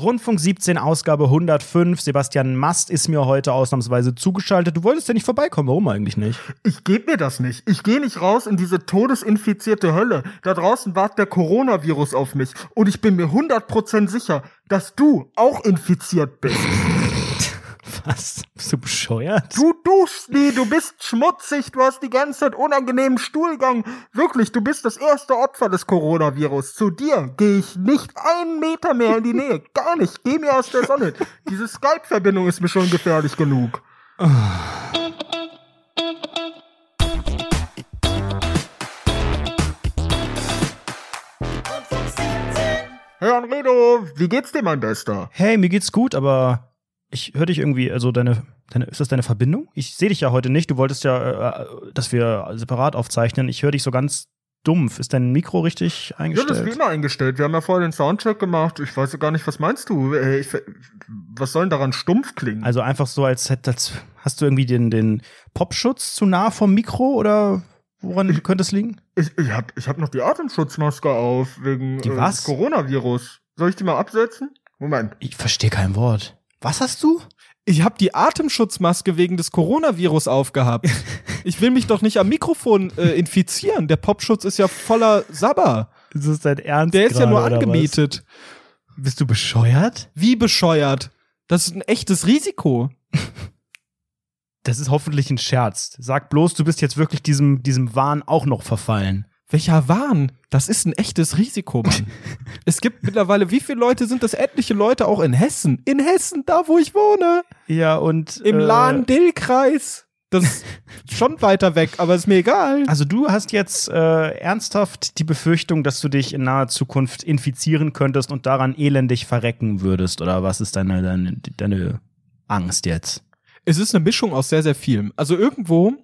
Rundfunk 17, Ausgabe 105. Sebastian Mast ist mir heute ausnahmsweise zugeschaltet. Du wolltest ja nicht vorbeikommen. Warum eigentlich nicht? Ich gebe mir das nicht. Ich gehe nicht raus in diese todesinfizierte Hölle. Da draußen wartet der Coronavirus auf mich. Und ich bin mir 100% sicher, dass du auch infiziert bist. Was? Bist du bescheuert? Du duschst nie, du bist schmutzig, du hast die ganze Zeit unangenehmen Stuhlgang. Wirklich, du bist das erste Opfer des Coronavirus. Zu dir gehe ich nicht einen Meter mehr in die Nähe. Gar nicht. Geh mir aus der Sonne. Diese Skype-Verbindung ist mir schon gefährlich genug. Hey Anredo, wie geht's dir, mein Bester? Hey, mir geht's gut, aber ich höre dich irgendwie, also deine, deine, ist das deine Verbindung? Ich sehe dich ja heute nicht. Du wolltest ja, äh, dass wir separat aufzeichnen. Ich höre dich so ganz dumpf. Ist dein Mikro richtig eingestellt? Ja, das ist immer eingestellt. Wir haben ja vorher den Soundcheck gemacht. Ich weiß ja gar nicht, was meinst du? Äh, ich, was soll denn daran stumpf klingen? Also einfach so, als, hätt, als hast du irgendwie den, den Popschutz zu nah vom Mikro oder woran ich, könnte es liegen? Ich, ich habe ich hab noch die Atemschutzmaske auf wegen die was? Äh, Coronavirus. Soll ich die mal absetzen? Moment. Ich verstehe kein Wort. Was hast du? Ich habe die Atemschutzmaske wegen des Coronavirus aufgehabt. ich will mich doch nicht am Mikrofon äh, infizieren. Der Popschutz ist ja voller Sabber. Ist das dein Ernst? Der ist grade, ja nur angemietet. Bist du bescheuert? Wie bescheuert? Das ist ein echtes Risiko. Das ist hoffentlich ein Scherz. Sag bloß, du bist jetzt wirklich diesem, diesem Wahn auch noch verfallen. Welcher Wahn? Das ist ein echtes Risiko, Mann. es gibt mittlerweile, wie viele Leute sind das? Etliche Leute auch in Hessen. In Hessen, da wo ich wohne. Ja, und. Im äh, Lahn-Dill-Kreis. Das ist schon weiter weg, aber ist mir egal. Also du hast jetzt äh, ernsthaft die Befürchtung, dass du dich in naher Zukunft infizieren könntest und daran elendig verrecken würdest, oder was ist deine, deine, deine Angst jetzt? Es ist eine Mischung aus sehr, sehr vielem. Also irgendwo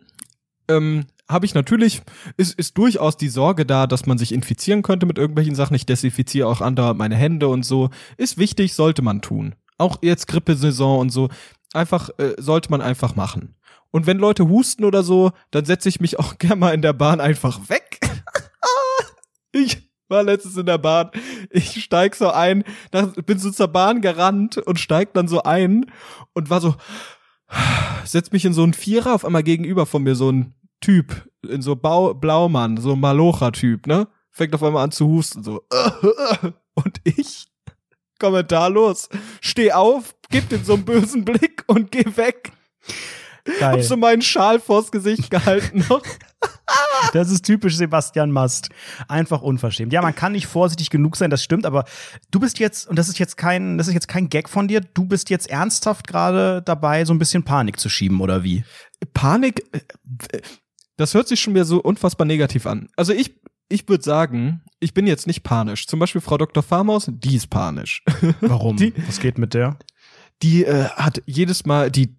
ähm, habe ich natürlich, ist, ist durchaus die Sorge da, dass man sich infizieren könnte mit irgendwelchen Sachen. Ich desinfiziere auch andauernd meine Hände und so. Ist wichtig, sollte man tun. Auch jetzt Grippesaison und so. Einfach, äh, sollte man einfach machen. Und wenn Leute husten oder so, dann setze ich mich auch gerne mal in der Bahn einfach weg. ich war letztens in der Bahn. Ich steig so ein, bin so zur Bahn gerannt und steig dann so ein und war so, setz mich in so einen Vierer auf einmal gegenüber von mir, so ein Typ, in so Bau, Blaumann, so Malocha-Typ, ne? Fängt auf einmal an zu husten, so. Und ich, kommentarlos, steh auf, gib ihm so einen bösen Blick und geh weg. Geil. Hab so meinen Schal vors Gesicht gehalten noch. Das ist typisch Sebastian Mast. Einfach unverschämt. Ja, man kann nicht vorsichtig genug sein, das stimmt, aber du bist jetzt, und das ist jetzt kein, das ist jetzt kein Gag von dir, du bist jetzt ernsthaft gerade dabei, so ein bisschen Panik zu schieben, oder wie? Panik, äh, das hört sich schon wieder so unfassbar negativ an. Also ich, ich würde sagen, ich bin jetzt nicht panisch. Zum Beispiel Frau Dr. Farmaus, die ist panisch. Warum? Die, Was geht mit der? Die äh, hat jedes Mal, die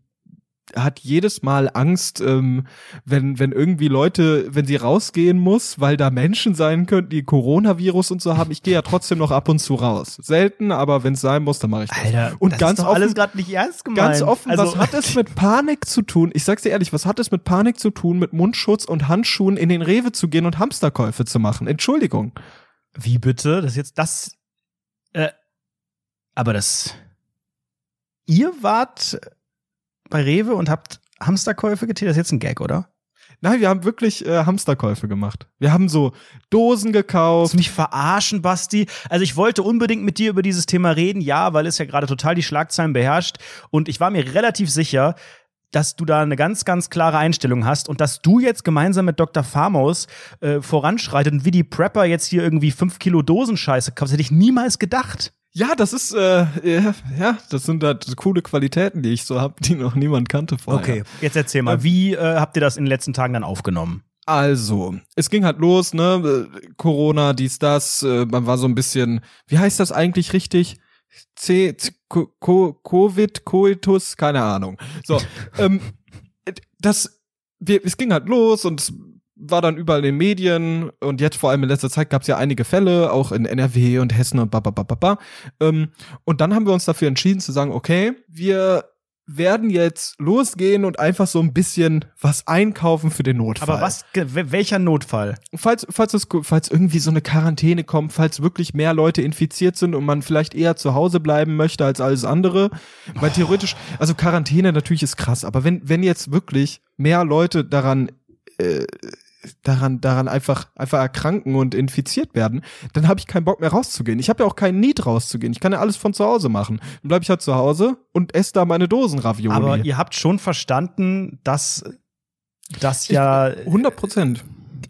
hat jedes Mal Angst, ähm, wenn, wenn irgendwie Leute, wenn sie rausgehen muss, weil da Menschen sein könnten, die Coronavirus und so haben. Ich gehe ja trotzdem noch ab und zu raus. Selten, aber wenn es sein muss, dann mache ich das. Alter, und das ganz ist doch offen, alles gerade nicht ernst gemeint. Ganz offen, also, was hat es mit Panik zu tun? Ich sag's dir ehrlich, was hat es mit Panik zu tun, mit Mundschutz und Handschuhen in den Rewe zu gehen und Hamsterkäufe zu machen? Entschuldigung. Wie bitte? Das jetzt das. Äh, aber das. Ihr wart bei Rewe und habt Hamsterkäufe getätigt? Das ist jetzt ein Gag, oder? Nein, wir haben wirklich äh, Hamsterkäufe gemacht. Wir haben so Dosen gekauft. Mich verarschen, Basti? Also ich wollte unbedingt mit dir über dieses Thema reden, ja, weil es ja gerade total die Schlagzeilen beherrscht. Und ich war mir relativ sicher, dass du da eine ganz, ganz klare Einstellung hast und dass du jetzt gemeinsam mit Dr. Farmaus äh, voranschreitet und wie die Prepper jetzt hier irgendwie fünf Kilo Dosenscheiße kaufst, hätte ich niemals gedacht. Ja, das ist äh, ja, das sind halt coole Qualitäten, die ich so habe, die noch niemand kannte vorher. Okay, jetzt erzähl mal, wie äh, habt ihr das in den letzten Tagen dann aufgenommen? Also, es ging halt los, ne? Corona, dies, das. Äh, man war so ein bisschen, wie heißt das eigentlich richtig? C, C Co, Co, Covid, Coitus, keine Ahnung. So, ähm, das, wir, es ging halt los und war dann überall in den Medien und jetzt vor allem in letzter Zeit gab es ja einige Fälle, auch in NRW und Hessen und bababababa. Ähm, und dann haben wir uns dafür entschieden zu sagen, okay, wir werden jetzt losgehen und einfach so ein bisschen was einkaufen für den Notfall. Aber was, welcher Notfall? falls, falls, es, falls irgendwie so eine Quarantäne kommt, falls wirklich mehr Leute infiziert sind und man vielleicht eher zu Hause bleiben möchte als alles andere. Weil theoretisch, also Quarantäne natürlich ist krass, aber wenn, wenn jetzt wirklich mehr Leute daran, äh, daran, daran einfach, einfach erkranken und infiziert werden, dann habe ich keinen Bock mehr rauszugehen. Ich habe ja auch keinen Need rauszugehen. Ich kann ja alles von zu Hause machen. Dann bleibe ich halt zu Hause und esse da meine Dosenravioli. Aber ihr habt schon verstanden, dass das ja 100 Prozent.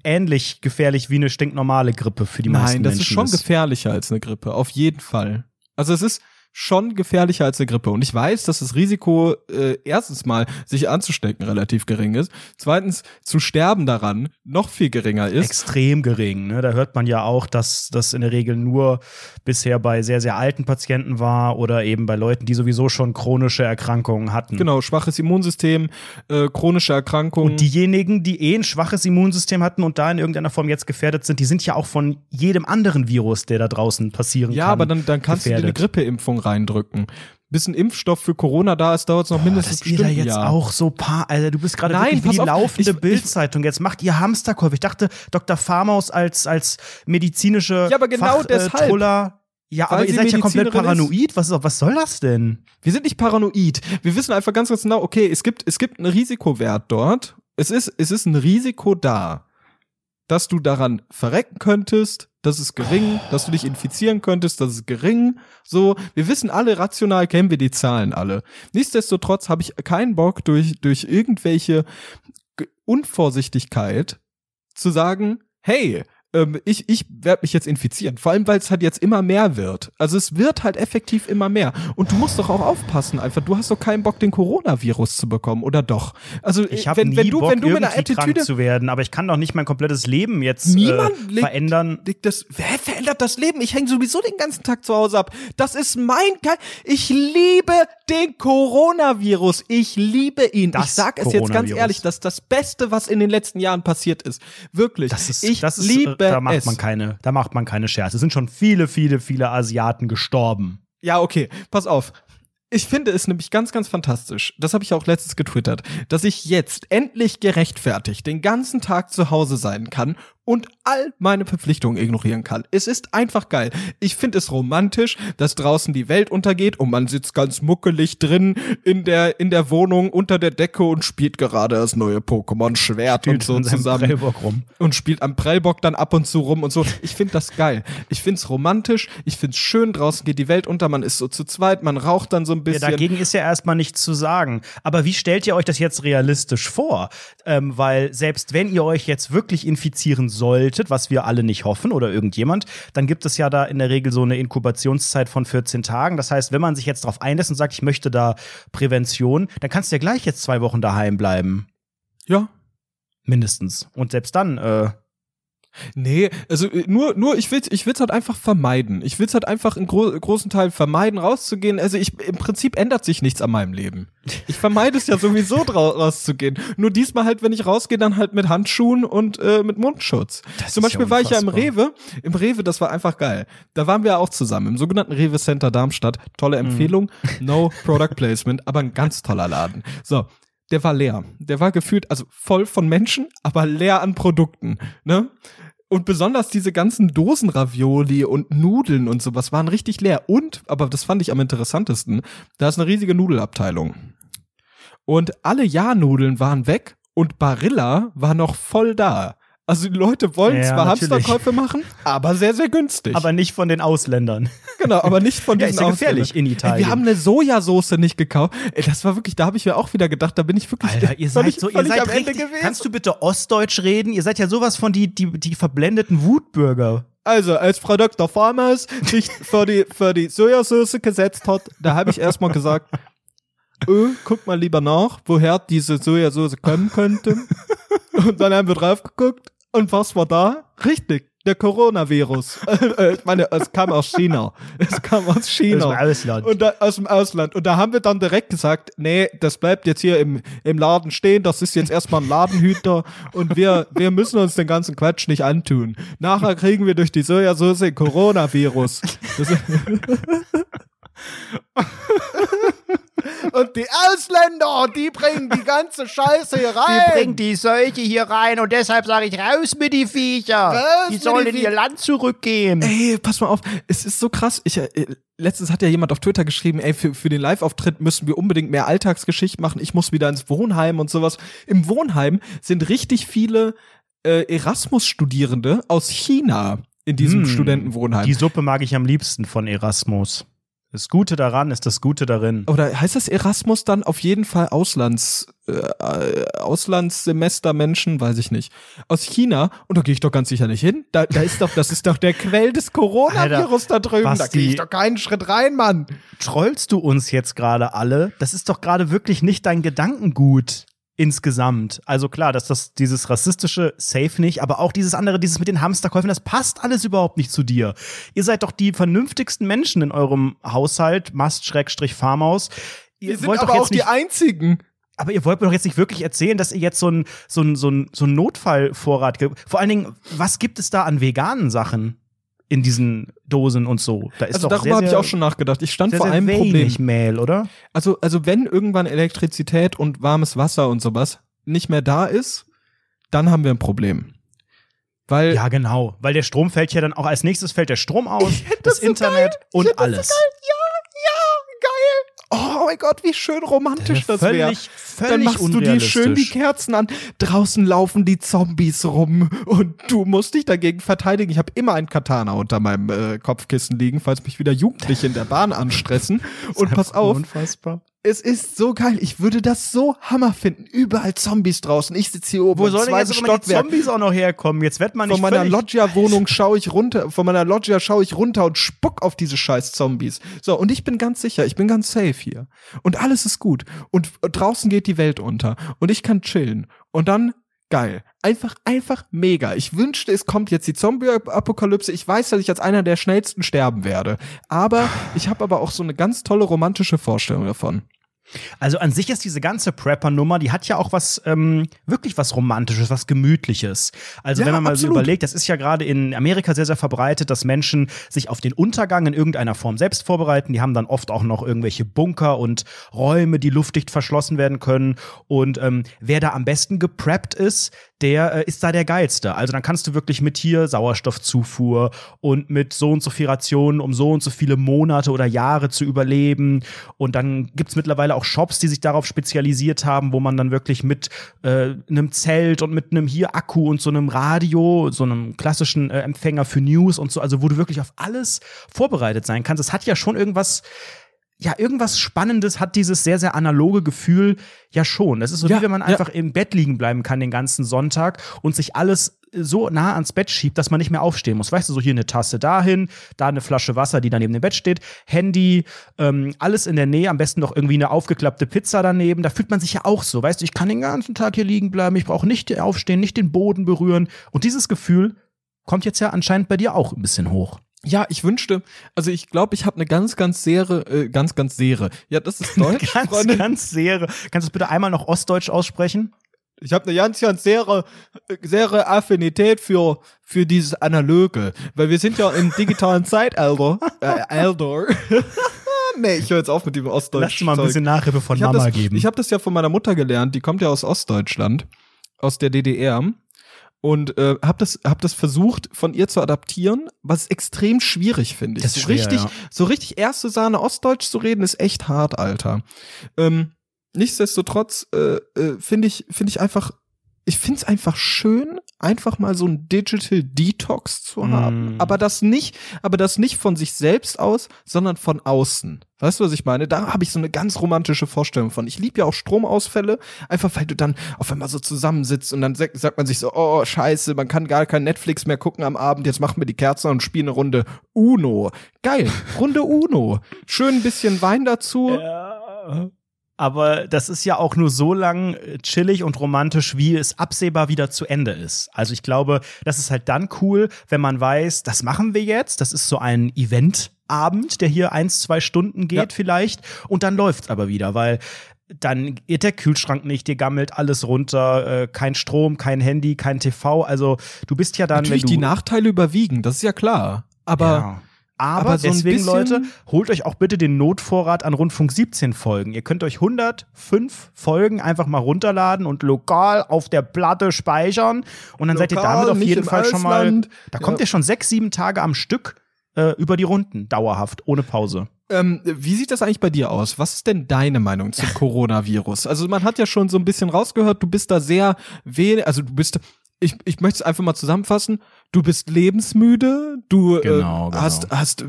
ähnlich gefährlich wie eine stinknormale Grippe für die Nein, meisten das Menschen ist schon gefährlicher als eine Grippe, auf jeden Fall. Also es ist schon gefährlicher als eine Grippe. Und ich weiß, dass das Risiko, äh, erstens mal, sich anzustecken, relativ gering ist. Zweitens, zu sterben daran noch viel geringer ist. extrem gering. Ne? Da hört man ja auch, dass das in der Regel nur bisher bei sehr, sehr alten Patienten war oder eben bei Leuten, die sowieso schon chronische Erkrankungen hatten. Genau, schwaches Immunsystem, äh, chronische Erkrankungen. Und diejenigen, die eh ein schwaches Immunsystem hatten und da in irgendeiner Form jetzt gefährdet sind, die sind ja auch von jedem anderen Virus, der da draußen passieren ja, kann. aber dann, dann kannst du dir eine gefährdet. Grippeimpfung reindrücken. Bis ein Impfstoff für Corona da ist, dauert es noch mindestens dass ihr da jetzt Jahr. auch so paar, Alter, du bist gerade wirklich wie die auf, laufende Bildzeitung. Jetzt macht ihr Hamsterkäufe. Ich dachte, Dr. Farmaus als, als medizinische Ja, aber genau Fach, deshalb. Äh. Ja, Weil aber ihr seid ja komplett paranoid. Was, ist- was soll das denn? Wir sind nicht paranoid. Wir wissen einfach ganz, ganz genau, okay, es gibt, es gibt einen Risikowert dort. Es ist, es ist ein Risiko da, dass du daran verrecken könntest. Das ist gering, dass du dich infizieren könntest, das ist gering. So, wir wissen alle, rational kennen wir die Zahlen alle. Nichtsdestotrotz habe ich keinen Bock, durch, durch irgendwelche Unvorsichtigkeit zu sagen, hey, ähm, ich, ich werde mich jetzt infizieren. Vor allem, weil es halt jetzt immer mehr wird. Also es wird halt effektiv immer mehr. Und du musst doch auch aufpassen einfach. Du hast doch keinen Bock, den Coronavirus zu bekommen, oder doch? Also Ich habe wenn, nie wenn du, Bock, wenn du mit einer irgendwie krank Attitüde zu werden, aber ich kann doch nicht mein komplettes Leben jetzt Niemand äh, legt- verändern. Dick, das, wer verändert das Leben? Ich hänge sowieso den ganzen Tag zu Hause ab. Das ist mein Ge Ich liebe den Coronavirus. Ich liebe ihn. Das ich sag es jetzt ganz ehrlich, das ist das Beste, was in den letzten Jahren passiert ist. Wirklich. Das ist, ich das ist, liebe äh, da macht man keine, da macht man keine Scherze. Es sind schon viele, viele, viele Asiaten gestorben. Ja, okay, pass auf. Ich finde es nämlich ganz, ganz fantastisch. Das habe ich auch letztens getwittert, dass ich jetzt endlich gerechtfertigt den ganzen Tag zu Hause sein kann und all meine Verpflichtungen ignorieren kann. Es ist einfach geil. Ich finde es romantisch, dass draußen die Welt untergeht und man sitzt ganz muckelig drin in der, in der Wohnung unter der Decke und spielt gerade das neue Pokémon Schwert und so zusammen Prellbock rum. und spielt am Prellbock dann ab und zu rum und so. Ich finde das geil. Ich finde es romantisch. Ich finde es schön. Draußen geht die Welt unter. Man ist so zu zweit. Man raucht dann so ein Ja, bisschen. dagegen ist ja erstmal nichts zu sagen. Aber wie stellt ihr euch das jetzt realistisch vor? Ähm, weil selbst wenn ihr euch jetzt wirklich infizieren solltet, was wir alle nicht hoffen oder irgendjemand, dann gibt es ja da in der Regel so eine Inkubationszeit von 14 Tagen. Das heißt, wenn man sich jetzt darauf einlässt und sagt, ich möchte da Prävention, dann kannst du ja gleich jetzt zwei Wochen daheim bleiben. ja. Mindestens. Und selbst dann, äh, Nee, also äh, nur, nur, ich will's, ich will's halt einfach vermeiden. Ich will's halt einfach in gro großen Teilen vermeiden, rauszugehen. Also ich, im Prinzip ändert sich nichts an meinem Leben. Ich vermeide es ja sowieso rauszugehen. Nur diesmal halt, wenn ich rausgehe, dann halt mit Handschuhen und äh, mit Mundschutz. Das Zum ist ja Beispiel war ich ja im. Rewe. Im Rewe, das war einfach geil. Da waren wir auch zusammen im sogenannten Rewe Center Darmstadt. Tolle Mhm. Empfehlung. No Product Placement, aber ein ganz toller Laden. So. Der war leer. Der war gefühlt, also voll von Menschen, aber leer an Produkten. Ne? Und besonders diese ganzen Dosenravioli und Nudeln und sowas waren richtig leer. Und, aber das fand ich am interessantesten, da ist eine riesige Nudelabteilung. Und alle Ja-Nudeln waren weg und Barilla war noch voll da. Also die Leute wollen Ja, zwar natürlich. Hamsterkäufe machen, aber sehr, sehr günstig. aber nicht von den Ausländern. genau, aber nicht von Ja, diesen ist ja gefährlich Ausländern. in Italien. Ey, wir haben eine Sojasauce nicht gekauft. Ey, das war wirklich, da habe ich mir auch wieder gedacht, da bin ich wirklich Alter, ihr seid völlig- so, ihr seid am Ende richtig, gewesen. Kannst du bitte Ostdeutsch reden? Ihr seid ja sowas von die, die, die verblendeten Wutbürger. Also, als Frau Dr. Farmers sich für die, für die Sojasauce gesetzt hat, da habe ich erstmal gesagt, öh, guck mal lieber nach, woher diese Sojasauce kommen könnte. Und dann haben wir drauf geguckt und was war da? Richtig, der Coronavirus. Äh, ich meine, es kam aus China. Es kam aus China. Aus dem Ausland. Und da, aus dem Ausland. Und da haben wir dann direkt gesagt, nee, das bleibt jetzt hier im, im Laden stehen, das ist jetzt erstmal ein Ladenhüter und wir, wir müssen uns den ganzen Quatsch nicht antun. Nachher kriegen wir durch die Sojasauce Coronavirus. Das und die Ausländer, die bringen die ganze Scheiße hier rein. Die bringen die Seuche hier rein und deshalb sage ich raus mit die Viecher. Raus die sollen die in ihr Land zurückgehen. Ey, pass mal auf, es ist so krass. Ich, äh, letztens hat ja jemand auf Twitter geschrieben, ey, für, für den Live-Auftritt müssen wir unbedingt mehr Alltagsgeschichte machen. Ich muss wieder ins Wohnheim und sowas. Im Wohnheim sind richtig viele äh, Erasmus-Studierende aus China in diesem Hm, Studentenwohnheim. Die Suppe mag ich am liebsten von Erasmus. Das Gute daran ist das Gute darin. Oder heißt das Erasmus dann auf jeden Fall Auslands, äh, äh, Auslandssemestermenschen, weiß ich nicht. Aus China, und da gehe ich doch ganz sicher nicht hin. Da, da ist doch, das ist doch der Quell des Coronavirus da drüben. Da Basti. gehe ich doch keinen Schritt rein, Mann. Trollst du uns jetzt gerade alle? Das ist doch gerade wirklich nicht dein Gedankengut insgesamt. Also klar, dass das dieses rassistische Safe nicht, aber auch dieses andere, dieses mit den Hamsterkäufen, das passt alles überhaupt nicht zu dir. Ihr seid doch die vernünftigsten Menschen in eurem Haushalt, Mast-Farmhaus. Ihr Wir sind wollt aber doch jetzt auch die einzigen. aber ihr wollt mir doch jetzt nicht wirklich erzählen, dass ihr jetzt so ein so ein so ein so ein Notfallvorrat gibt. Vor allen Dingen, was gibt es da an veganen Sachen in diesen Dosen und so? Da ist Also darüber sehr, habe ich sehr- auch schon nachgedacht. Ich stand sehr, vor sehr einem wenig Problem. Mehl, oder? Also, also wenn irgendwann Elektrizität und warmes Wasser und sowas nicht mehr da ist, dann haben wir ein Problem. Weil Ja, genau. Weil der Strom fällt ja dann auch als nächstes fällt der Strom aus, das, das so Internet geil. Ich und das so alles. Oh mein Gott, wie schön romantisch das wäre. Dann machst du dir schön die. Kerzen an. Draußen laufen die Zombies rum und du musst dich dagegen verteidigen. Ich habe immer ein Katana unter meinem äh, Kopfkissen liegen, falls mich wieder Jugendliche in der Bahn anstressen. Und pass auf, Unfassbar. Es ist so geil. Ich würde das so Hammer finden. Überall Zombies draußen. Ich sitze hier oben Wo sollen jetzt aber die Stockwerk. Zombies auch noch herkommen? Jetzt wird man nicht Von meiner Loggia-Wohnung schaue ich runter, von meiner Loggia schaue ich runter und spuck auf diese scheiß Zombies. So, und ich bin ganz sicher, ich bin ganz safe hier. Und alles ist gut. Und draußen geht die Welt unter. Und ich kann chillen. Und dann, geil. Einfach, einfach mega. Ich wünschte, es kommt jetzt die Zombie-Apokalypse. Ich weiß, dass ich als einer der schnellsten sterben werde. Aber ich habe aber auch so eine ganz tolle romantische Vorstellung davon. Also an sich ist diese ganze Prepper-Nummer, die hat ja auch was, ähm, wirklich was Romantisches, was Gemütliches. Also Ja, wenn man mal absolut. so überlegt, das ist ja gerade in Amerika sehr, sehr verbreitet, dass Menschen sich auf den Untergang in irgendeiner Form selbst vorbereiten. Die haben dann oft auch noch irgendwelche Bunker und Räume, die luftdicht verschlossen werden können. Und ähm, wer da am besten gepreppt ist, der äh, ist da der geilste. Also dann kannst du wirklich mit hier Sauerstoffzufuhr und mit so und so viel Rationen, um so und so viele Monate oder Jahre zu überleben. Und dann gibt's mittlerweile auch Shops, die sich darauf spezialisiert haben, wo man dann wirklich mit äh, einem Zelt und mit einem hier Akku und so einem Radio, so einem klassischen äh, Empfänger für News und so, also wo du wirklich auf alles vorbereitet sein kannst. Es hat ja schon irgendwas ja, irgendwas Spannendes hat dieses sehr, sehr analoge Gefühl ja schon. Das ist so, Ja, wie wenn man ja. einfach im Bett liegen bleiben kann den ganzen Sonntag und sich alles so nah ans Bett schiebt, dass man nicht mehr aufstehen muss. Weißt du, so hier eine Tasse dahin, da eine Flasche Wasser, die dann neben dem Bett steht, Handy, ähm, alles in der Nähe, am besten noch irgendwie eine aufgeklappte Pizza daneben. Da fühlt man sich ja auch so, weißt du, ich kann den ganzen Tag hier liegen bleiben, ich brauche nicht aufstehen, nicht den Boden berühren. Und dieses Gefühl kommt jetzt ja anscheinend bei dir auch ein bisschen hoch. Ja, ich wünschte, also ich glaube, ich habe eine ganz, ganz sehre, äh, ganz, ganz sehre. Ja, das ist Deutsch, ganz, Freunde. ganz sehr. Kannst du es bitte einmal noch Ostdeutsch aussprechen? Ich habe eine ganz, ganz sehr, sehr Affinität für, für dieses Analoge, weil wir sind ja im digitalen Zeitalter. Äh, Alter. nee, ich höre jetzt auf mit dem Ostdeutsch. Lass dir mal ein bisschen Nachhilfe von Mama das, geben. Ich habe das ja von meiner Mutter gelernt, die kommt ja aus Ostdeutschland, aus der DDR. Und äh, habe das, hab das versucht von ihr zu adaptieren, was extrem schwierig finde ich. Das ist so schwer, richtig, ja. so richtig erste Sahne Ostdeutsch zu reden, ist echt hart, Alter. Ähm, nichtsdestotrotz äh, äh, finde ich, finde ich einfach, ich finde es einfach schön, einfach mal so ein Digital Detox zu haben. Mm. Aber das nicht, aber das nicht von sich selbst aus, sondern von außen. Weißt du, was ich meine? Da habe ich so eine ganz romantische Vorstellung von. Ich liebe ja auch Stromausfälle, einfach weil du dann auf einmal so zusammensitzt und dann sagt, man sich so, oh, scheiße, man kann gar kein Netflix mehr gucken am Abend, jetzt machen wir die Kerzen und spielen eine Runde Uno. Geil, Runde Uno. Schön ein bisschen Wein dazu. Ja. Aber das ist ja auch nur so lang äh, chillig und romantisch, wie es absehbar wieder zu Ende ist. Also ich glaube, das ist halt dann cool, wenn man weiß, das machen wir jetzt. Das ist so ein Eventabend, der hier eins, zwei Stunden geht Ja. vielleicht. Und dann läuft's aber wieder, weil dann geht der Kühlschrank nicht, dir gammelt alles runter, äh, kein Strom, kein Handy, kein TV. Also du bist ja dann, Natürlich wenn du die Nachteile überwiegen, das ist ja klar. Aber ja. Aber, Aber so deswegen, Leute, holt euch auch bitte den Notvorrat an Rundfunk 17 Folgen. Ihr könnt euch 105 Folgen einfach mal runterladen und lokal auf der Platte speichern. Und dann seid ihr Lokal, damit auf jeden Fall schon mal. Da kommt Ja. ihr schon sechs, sieben Tage am Stück äh, über die Runden, dauerhaft, ohne Pause. Ähm, wie sieht das eigentlich bei dir aus? Was ist denn deine Meinung zum Coronavirus? Also man hat ja schon so ein bisschen rausgehört, du bist da sehr wenig, also du bist, ich, ich möchte es einfach mal zusammenfassen, du bist lebensmüde, du Genau, äh, genau. hast, hast,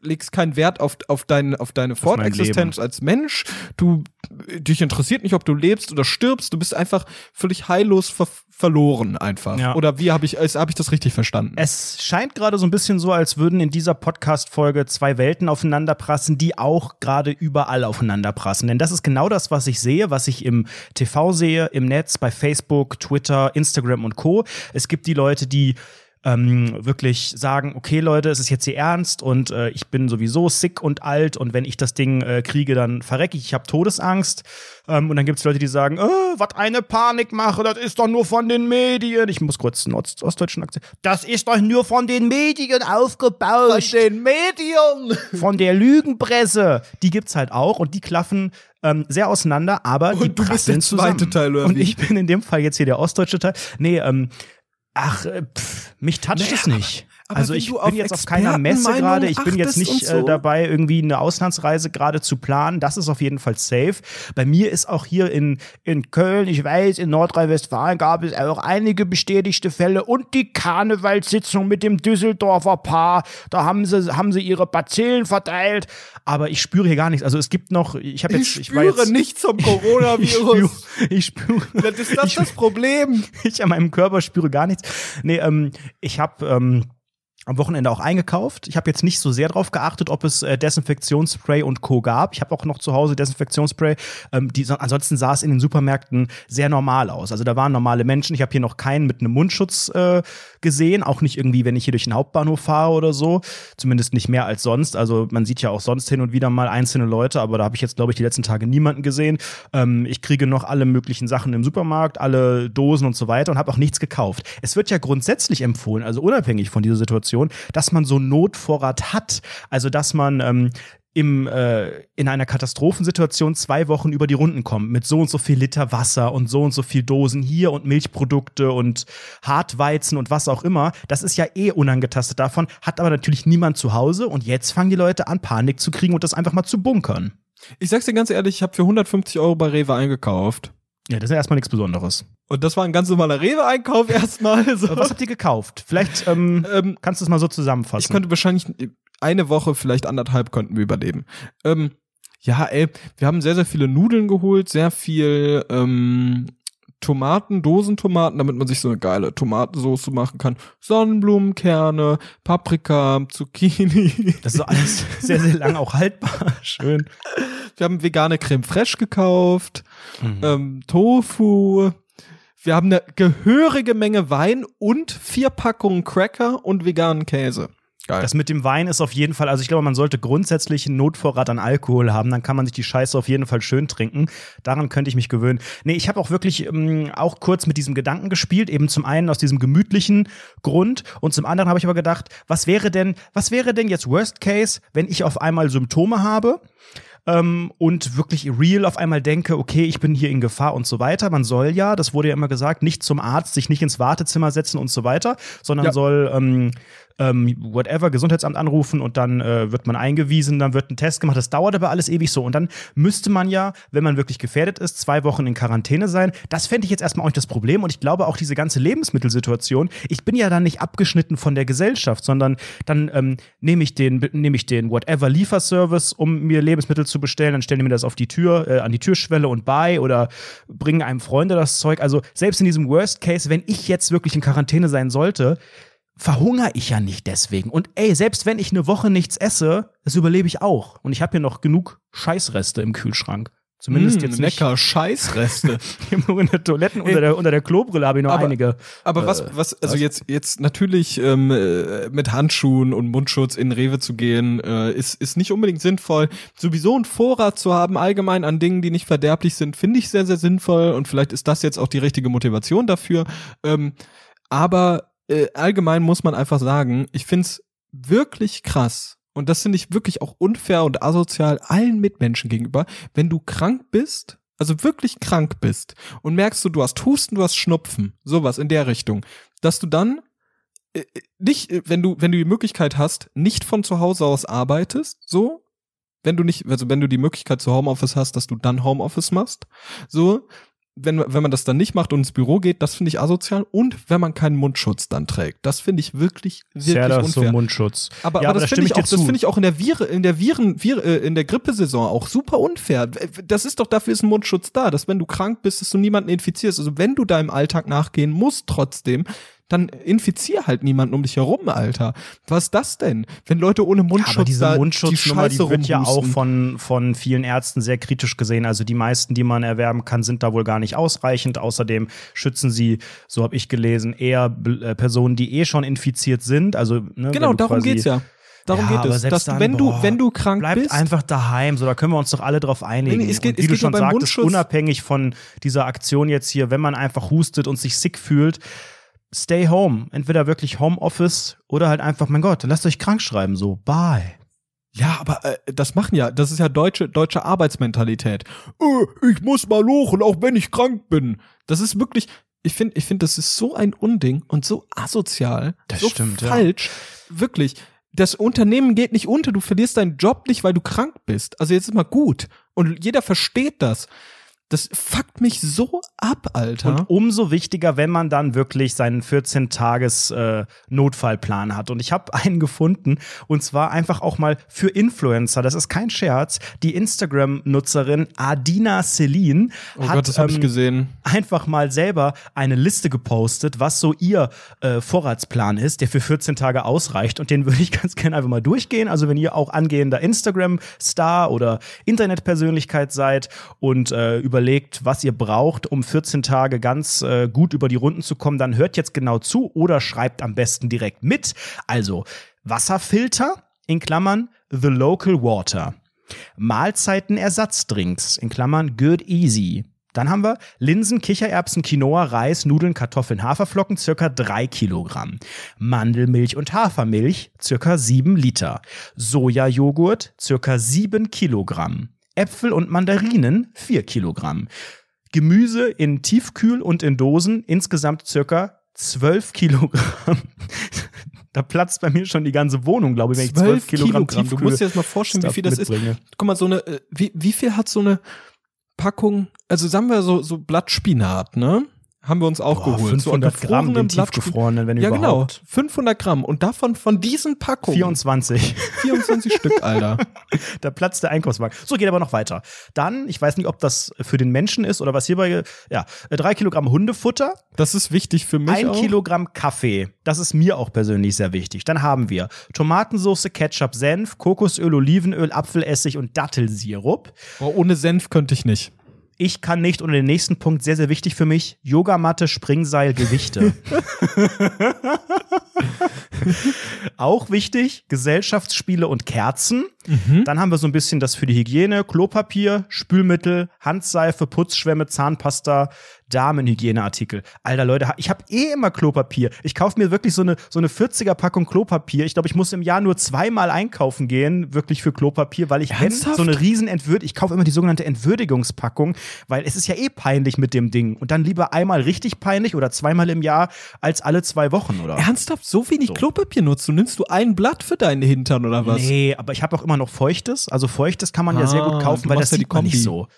legst keinen Wert auf, auf, dein, auf deine Fortexistenz als Mensch, du, dich interessiert nicht, ob du lebst oder stirbst, du bist einfach völlig heillos ver verloren einfach. Ja. Oder wie habe ich, habe ich das richtig verstanden? Es scheint gerade so ein bisschen so, als würden in dieser Podcast-Folge zwei Welten aufeinanderprassen, die auch gerade überall aufeinanderprassen. Denn das ist genau das, was ich sehe, was ich im TV sehe, im Netz, bei Facebook, Twitter, Instagram und Co. Es gibt die Leute, die ähm, wirklich sagen, okay Leute, es ist jetzt hier ernst und äh, ich bin sowieso sick und alt und wenn ich das Ding äh, kriege, dann verrecke ich, ich habe Todesangst. Ähm, und dann gibt es Leute, die sagen, oh, was eine Panikmache, das ist doch nur von den Medien. Ich muss kurz einen Ost ostdeutschen Akzent. Das ist doch nur von den Medien aufgebaut. den Medien! Von der Lügenpresse. Die gibt's halt auch und die klaffen ähm, sehr auseinander, aber die Und du bist der zweite zusammen. Teil, oder Und ich bin in dem Fall jetzt hier der ostdeutsche Teil. Nee, ähm, ach, äh, pff, mich toucht Naja, es nicht. Aber also ich bin jetzt auf keiner Messe gerade. Ich bin jetzt nicht und so. äh, dabei, irgendwie eine Auslandsreise gerade zu planen. Das ist auf jeden Fall safe. Bei mir ist auch hier in, in Köln, ich weiß, in Nordrhein-Westfalen gab es auch einige bestätigte Fälle und die Karnevalssitzung mit dem Düsseldorfer Paar. Da haben sie, haben sie ihre Bazillen verteilt. Aber ich spüre hier gar nichts. Also es gibt noch, ich habe jetzt, Ich ich spüre jetzt, nichts vom ich spüre, Coronavirus. ich spüre, Das ist das das Problem. ich an meinem Körper spüre gar nichts. Nee, ähm, ich habe ähm, am Wochenende auch eingekauft. Ich habe jetzt nicht so sehr drauf geachtet, ob es äh, Desinfektionsspray und Co. gab. Ich habe auch noch zu Hause Desinfektionsspray. Ähm, die, ansonsten sah es in den Supermärkten sehr normal aus. Also da waren normale Menschen. Ich habe hier noch keinen mit einem Mundschutz äh, gesehen. Auch nicht irgendwie, wenn ich hier durch den Hauptbahnhof fahre oder so. Zumindest nicht mehr als sonst. Also man sieht ja auch sonst hin und wieder mal einzelne Leute, aber da habe ich jetzt, glaube ich, die letzten Tage niemanden gesehen. Ähm, ich kriege noch alle möglichen Sachen im Supermarkt, alle Dosen und so weiter und habe auch nichts gekauft. Es wird ja grundsätzlich empfohlen, also unabhängig von dieser Situation, dass man so einen Notvorrat hat. Also dass man ähm, im, äh, in einer Katastrophensituation zwei Wochen über die Runden kommt mit so und so viel Liter Wasser und so und so viel Dosen hier und Milchprodukte und Hartweizen und was auch immer. Das ist ja eh unangetastet davon, hat aber natürlich niemand zu Hause und jetzt fangen die Leute an, Panik zu kriegen und das einfach mal zu bunkern. Ich sag's dir ganz ehrlich, ich habe für 150 Euro bei Rewe eingekauft. Ja, das ist ja erstmal nichts Besonderes. Und das war ein ganz normaler Rewe-Einkauf erstmal. So. Was habt ihr gekauft? Vielleicht ähm, Ähm, kannst du es mal so ich zusammenfassen. könnte wahrscheinlich eine Woche, vielleicht anderthalb könnten wir überleben. Ähm, ja, ey, wir haben sehr, sehr viele Nudeln geholt, sehr viel ähm, Tomaten, Dosentomaten, damit man sich so eine geile Tomatensauce machen kann. Sonnenblumenkerne, Paprika, Zucchini. das ist alles sehr, sehr lang auch haltbar. Schön. Wir haben vegane Creme Fraiche gekauft, Mhm. ähm, Tofu. Wir haben eine gehörige Menge Wein und vier Packungen Cracker und veganen Käse. Geil. Das mit dem Wein ist auf jeden Fall, also ich glaube, man sollte grundsätzlich einen Notvorrat an Alkohol haben, dann kann man sich die Scheiße auf jeden Fall schön trinken. Daran könnte ich mich gewöhnen. Nee, ich habe auch wirklich ähm, auch kurz mit diesem Gedanken gespielt, eben zum einen aus diesem gemütlichen Grund und zum anderen habe ich aber gedacht, was wäre denn, was wäre denn jetzt Worst Case, wenn ich auf einmal Symptome habe? ähm, und wirklich real auf einmal denke, okay, ich bin hier in Gefahr und so weiter. Man soll ja, das wurde ja immer gesagt, nicht zum Arzt, sich nicht ins Wartezimmer setzen und so weiter, sondern Ja. soll ähm, ähm, whatever, Gesundheitsamt anrufen und dann äh, wird man eingewiesen, dann wird ein Test gemacht. Das dauert aber alles ewig so. Und dann müsste man ja, wenn man wirklich gefährdet ist, zwei Wochen in Quarantäne sein. Das fände ich jetzt erstmal auch nicht das Problem. Und ich glaube auch diese ganze Lebensmittelsituation, ich bin ja dann nicht abgeschnitten von der Gesellschaft, sondern dann ähm, nehme ich den, nehme ich den whatever Lieferservice, um mir Lebensmittel zu bestellen, dann stellen die mir das auf die Tür, äh, an die Türschwelle und bei oder bringen einem Freunde das Zeug. Also selbst in diesem Worst Case, wenn ich jetzt wirklich in Quarantäne sein sollte, verhungere ich ja nicht deswegen. Und ey, selbst wenn ich eine Woche nichts esse, das überlebe ich auch. Und ich habe hier noch genug Scheißreste im Kühlschrank. Zumindest Mm, jetzt nicht. lecker Scheißreste. in der Toiletten unter der, unter der Klobrille habe ich noch Aber- einige. Aber was, Äh, was, also was? jetzt, jetzt natürlich ähm, äh, mit Handschuhen und Mundschutz in Rewe zu gehen, äh, ist, ist nicht unbedingt sinnvoll. Sowieso einen Vorrat zu haben, allgemein an Dingen, die nicht verderblich sind, finde ich sehr, sehr sinnvoll und vielleicht ist das jetzt auch die richtige Motivation dafür. Ähm, aber äh, allgemein muss man einfach sagen, ich find's wirklich krass. Und das finde ich wirklich auch unfair und asozial allen Mitmenschen gegenüber, wenn du krank bist, also wirklich krank bist und merkst du, du hast Husten, du hast Schnupfen, sowas in der Richtung, dass du dann äh, nicht, äh, wenn du, wenn du die Möglichkeit hast, nicht von zu Hause aus arbeitest, so, wenn du nicht, also wenn du die Möglichkeit zu Homeoffice hast, dass du dann Homeoffice machst, so, wenn, wenn man das dann nicht macht und ins Büro geht, das finde ich asozial. Und wenn man keinen Mundschutz dann trägt, das finde ich wirklich, wirklich das unfair. so Mundschutz. Aber, ja, aber das finde ich, auch, das finde ich auch in der Viren, in der Viren, Vir, äh, in der Grippesaison auch super unfair. Das ist doch dafür ist ein Mundschutz da, dass wenn du krank bist, dass du niemanden infizierst. Also wenn du deinem Alltag nachgehen musst, trotzdem, dann infizier halt niemanden um dich herum, Alter. Was ist das denn? Wenn Leute ohne Mundschutz Ja, aber diese die Mundschutznummer, die Scheiße wird ja auch von, von vielen Ärzten sehr kritisch gesehen. Also die meisten, die man erwerben kann, sind da wohl gar nicht ausreichend. Außerdem schützen sie, so habe ich gelesen, eher äh, Personen, die eh schon infiziert sind. Also ne, Genau, darum geht's ja. Darum Ja, geht es. Dass dann, wenn du, boah, wenn du krank Bleibt bist, einfach daheim, so da können wir uns doch alle drauf einigen. Nee, es geht- und wie es du geht schon sagtest, unabhängig von dieser Aktion jetzt hier, wenn man einfach hustet und sich sick fühlt, stay home. Entweder wirklich Homeoffice oder halt einfach, mein Gott, lasst euch krank schreiben, so, bye. Ja, aber äh, das machen ja, das ist ja deutsche deutsche Arbeitsmentalität. Äh, ich muss mal lochen, auch wenn ich krank bin. Das ist wirklich, ich finde, ich finde, das ist so ein Unding und so asozial, Das so stimmt, ja. falsch. Wirklich, das Unternehmen geht nicht unter. Du verlierst deinen Job nicht, weil du krank bist. Also jetzt ist mal gut und jeder versteht das. Das fuckt mich so ab, Alter. Und umso wichtiger, wenn man dann wirklich seinen 14-Tages-Notfallplan hat. Und ich habe einen gefunden, und zwar einfach auch mal für Influencer. Das ist kein Scherz. Die Instagram-Nutzerin Adina Celine oh hat Gott, das habe ich ähm, gesehen. einfach mal selber eine Liste gepostet, was so ihr äh, Vorratsplan ist, der für 14 Tage ausreicht. Und den würde ich ganz gerne einfach mal durchgehen. Also wenn ihr auch angehender Instagram-Star oder Internetpersönlichkeit seid und äh, überlegt, was ihr braucht, um 14 Tage ganz äh, gut über die Runden zu kommen, dann hört jetzt genau zu oder schreibt am besten direkt mit. Also Wasserfilter in Klammern The Local Water. Mahlzeitenersatzdrinks in Klammern Good Easy. Dann haben wir Linsen, Kichererbsen, Quinoa, Reis, Nudeln, Kartoffeln, Haferflocken, circa drei Kilogramm. Mandelmilch und Hafermilch, circa sieben Liter. Sojajoghurt, circa sieben Kilogramm. Äpfel und Mandarinen, vier Kilogramm. Gemüse in Tiefkühl und in Dosen, insgesamt circa 12 Kilogramm. Da platzt bei mir schon die ganze Wohnung, glaube ich, wenn ich 12 Kilogramm, Du Tiefkühl musst dir jetzt mal vorstellen, wie Stuff viel das ist. mitbringe. Guck mal, so eine, äh, wie, wie viel hat so eine Packung, also sagen wir so, so Blattspinat, ne? Haben wir uns auch Boah, geholt. 500 so Gramm, den tiefgefrorenen, wenn Ja, genau. überhaupt. 500 Gramm. Und davon, von diesen Packungen. 24. 24 Stück, Alter. Da platzt der Einkaufswagen. So, geht aber noch weiter. Dann, ich weiß nicht, ob das für den Menschen ist oder was hierbei, ja, äh, drei Kilogramm Hundefutter, Das ist wichtig für mich ein auch. Kilogramm Kaffee. Das ist mir auch persönlich sehr wichtig. Dann haben wir Tomatensauce, Ketchup, Senf, Kokosöl, Olivenöl, Apfelessig und Dattelsirup. Oh, ohne Senf könnte ich nicht. Ich kann nicht, und den nächsten Punkt, sehr, sehr wichtig für mich, Yogamatte, Springseil, Gewichte. Auch wichtig, Gesellschaftsspiele und Kerzen. Dann haben wir so ein bisschen das für die Hygiene, Klopapier, Spülmittel, Handseife, Putzschwämme, Zahnpasta, Damenhygieneartikel. Alter Leute, ich habe eh immer Klopapier. Ich kaufe mir wirklich so eine so eine 40er Packung Klopapier. Ich glaube, ich muss im Jahr nur zweimal einkaufen gehen, wirklich für Klopapier, weil ich so eine riesen Entwürd ich kaufe immer die sogenannte Entwürdigungspackung, weil es ist ja eh peinlich mit dem Ding und dann lieber einmal richtig peinlich oder zweimal im Jahr als alle zwei Wochen oder Ernsthaft, so wenig So. Klopapier nutzt du? Nimmst du ein Blatt für deinen Hintern oder was? Nee, aber ich habe auch immer noch Feuchtes. Also Feuchtes kann man ja sehr Ah, gut kaufen, du weil das ja die sieht man nicht so.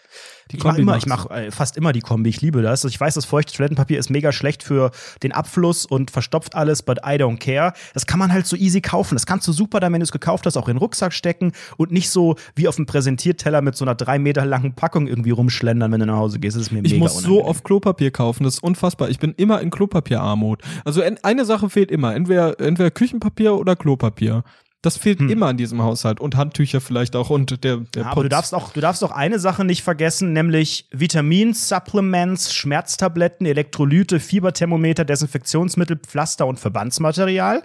Die ich mache Kombi immer, ich machst mache äh, fast immer die Kombi. Ich liebe das. Ich weiß, das feuchtes Toilettenpapier ist mega schlecht für den Abfluss und verstopft alles, but I don't care. Das kann man halt so easy kaufen. Das kannst du super dann, wenn du es gekauft hast, auch in den Rucksack stecken und nicht so wie auf dem Präsentierteller mit so einer drei Meter langen Packung irgendwie rumschlendern, wenn du nach Hause gehst. Das ist mir Ich mega muss so unangenehm. oft Klopapier kaufen, das ist unfassbar. Ich bin immer in Klopapierarmut. Also eine Sache fehlt immer, entweder, entweder Küchenpapier oder Klopapier. Das fehlt Hm. immer in diesem Haushalt und Handtücher vielleicht auch und der, der Ja, aber du darfst auch, du darfst auch eine Sache nicht vergessen, nämlich Vitamin, Supplements, Schmerztabletten, Elektrolyte, Fieberthermometer, Desinfektionsmittel, Pflaster und Verbandsmaterial.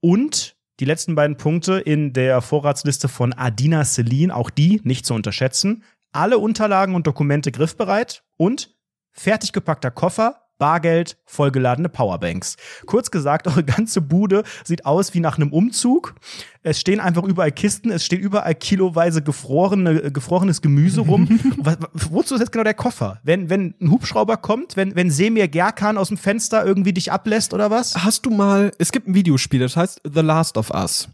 Und die letzten beiden Punkte in der Vorratsliste von Adina Celine, auch die nicht zu unterschätzen. Alle Unterlagen und Dokumente griffbereit und fertig gepackter Koffer Bargeld, vollgeladene Powerbanks. Kurz gesagt, eure ganze Bude sieht aus wie nach einem Umzug. Es stehen einfach überall Kisten, es steht überall kiloweise gefrorene, gefrorenes Gemüse rum. Was, wozu ist jetzt genau der Koffer? Wenn, wenn ein Hubschrauber kommt, wenn, wenn Semir Gerkan aus dem Fenster irgendwie dich ablässt oder was? Hast du mal, es gibt ein Videospiel, das heißt The Last of Us.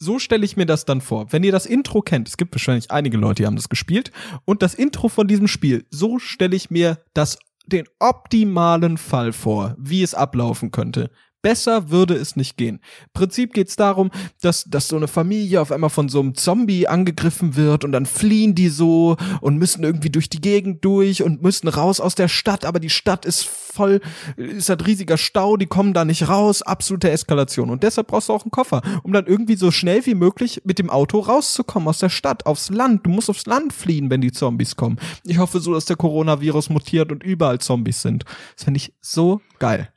So stelle ich mir das dann vor. Wenn ihr das Intro kennt, es gibt wahrscheinlich einige Leute, die haben das gespielt, und das Intro von diesem Spiel, so stelle ich mir das den optimalen Fall vor, wie es ablaufen könnte. Besser würde es nicht gehen. Im Prinzip geht es darum, dass, dass so eine Familie auf einmal von so einem Zombie angegriffen wird und dann fliehen die so und müssen irgendwie durch die Gegend durch und müssen raus aus der Stadt, aber die Stadt ist voll, ist ein riesiger Stau, die kommen da nicht raus, absolute Eskalation. Und deshalb brauchst du auch einen Koffer, um dann irgendwie so schnell wie möglich mit dem Auto rauszukommen aus der Stadt, aufs Land. Du musst aufs Land fliehen, wenn die Zombies kommen. Ich hoffe so, dass der Coronavirus mutiert und überall Zombies sind. Das finde ich so geil.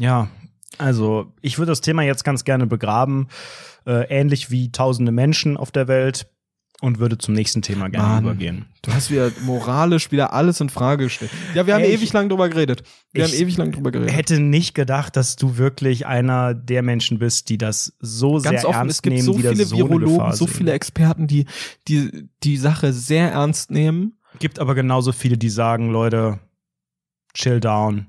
Ja, also ich würde das Thema jetzt ganz gerne begraben, äh, ähnlich wie tausende Menschen auf der Welt und würde zum nächsten Thema gerne Mann. übergehen. Du hast wieder moralisch wieder alles in Frage gestellt. Ja, wir haben Ey, ewig ich- lang drüber geredet. Wir ich haben ewig lang drüber geredet. Hätte nicht gedacht, dass du wirklich einer der Menschen bist, die das so Ganz sehr offen, ernst es gibt nehmen, so viele so Virologen, so viele Experten, die, die die Sache sehr ernst nehmen. Gibt aber genauso viele, die sagen, Leute, chill down.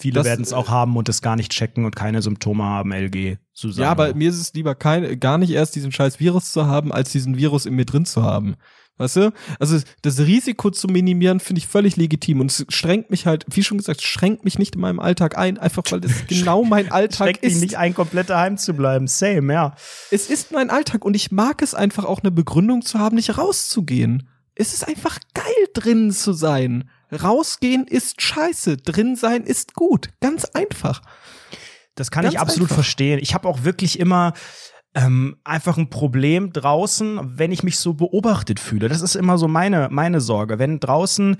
Viele werden es auch haben und es gar nicht checken und keine Symptome haben, LG. Susanne. Ja, aber mir ist es lieber kein, gar nicht erst diesen scheiß Virus zu haben, als diesen Virus in mir drin zu haben. Weißt du? Also das Risiko zu minimieren, finde ich völlig legitim. Und es schränkt mich halt, wie schon gesagt, schränkt mich nicht in meinem Alltag ein, einfach weil das genau mein Alltag Schreckt dich ist. nicht ein, komplett daheim zu bleiben. Same, ja. Es ist mein Alltag und ich mag es einfach auch eine Begründung zu haben, nicht rauszugehen. Es ist einfach geil, drin zu sein. Rausgehen ist scheiße, drin sein ist gut. Ganz einfach. Das kann Ganz ich absolut einfach. verstehen. Ich habe auch wirklich immer ähm, einfach ein Problem draußen, wenn ich mich so beobachtet fühle. Das ist immer so meine, meine Sorge. Wenn draußen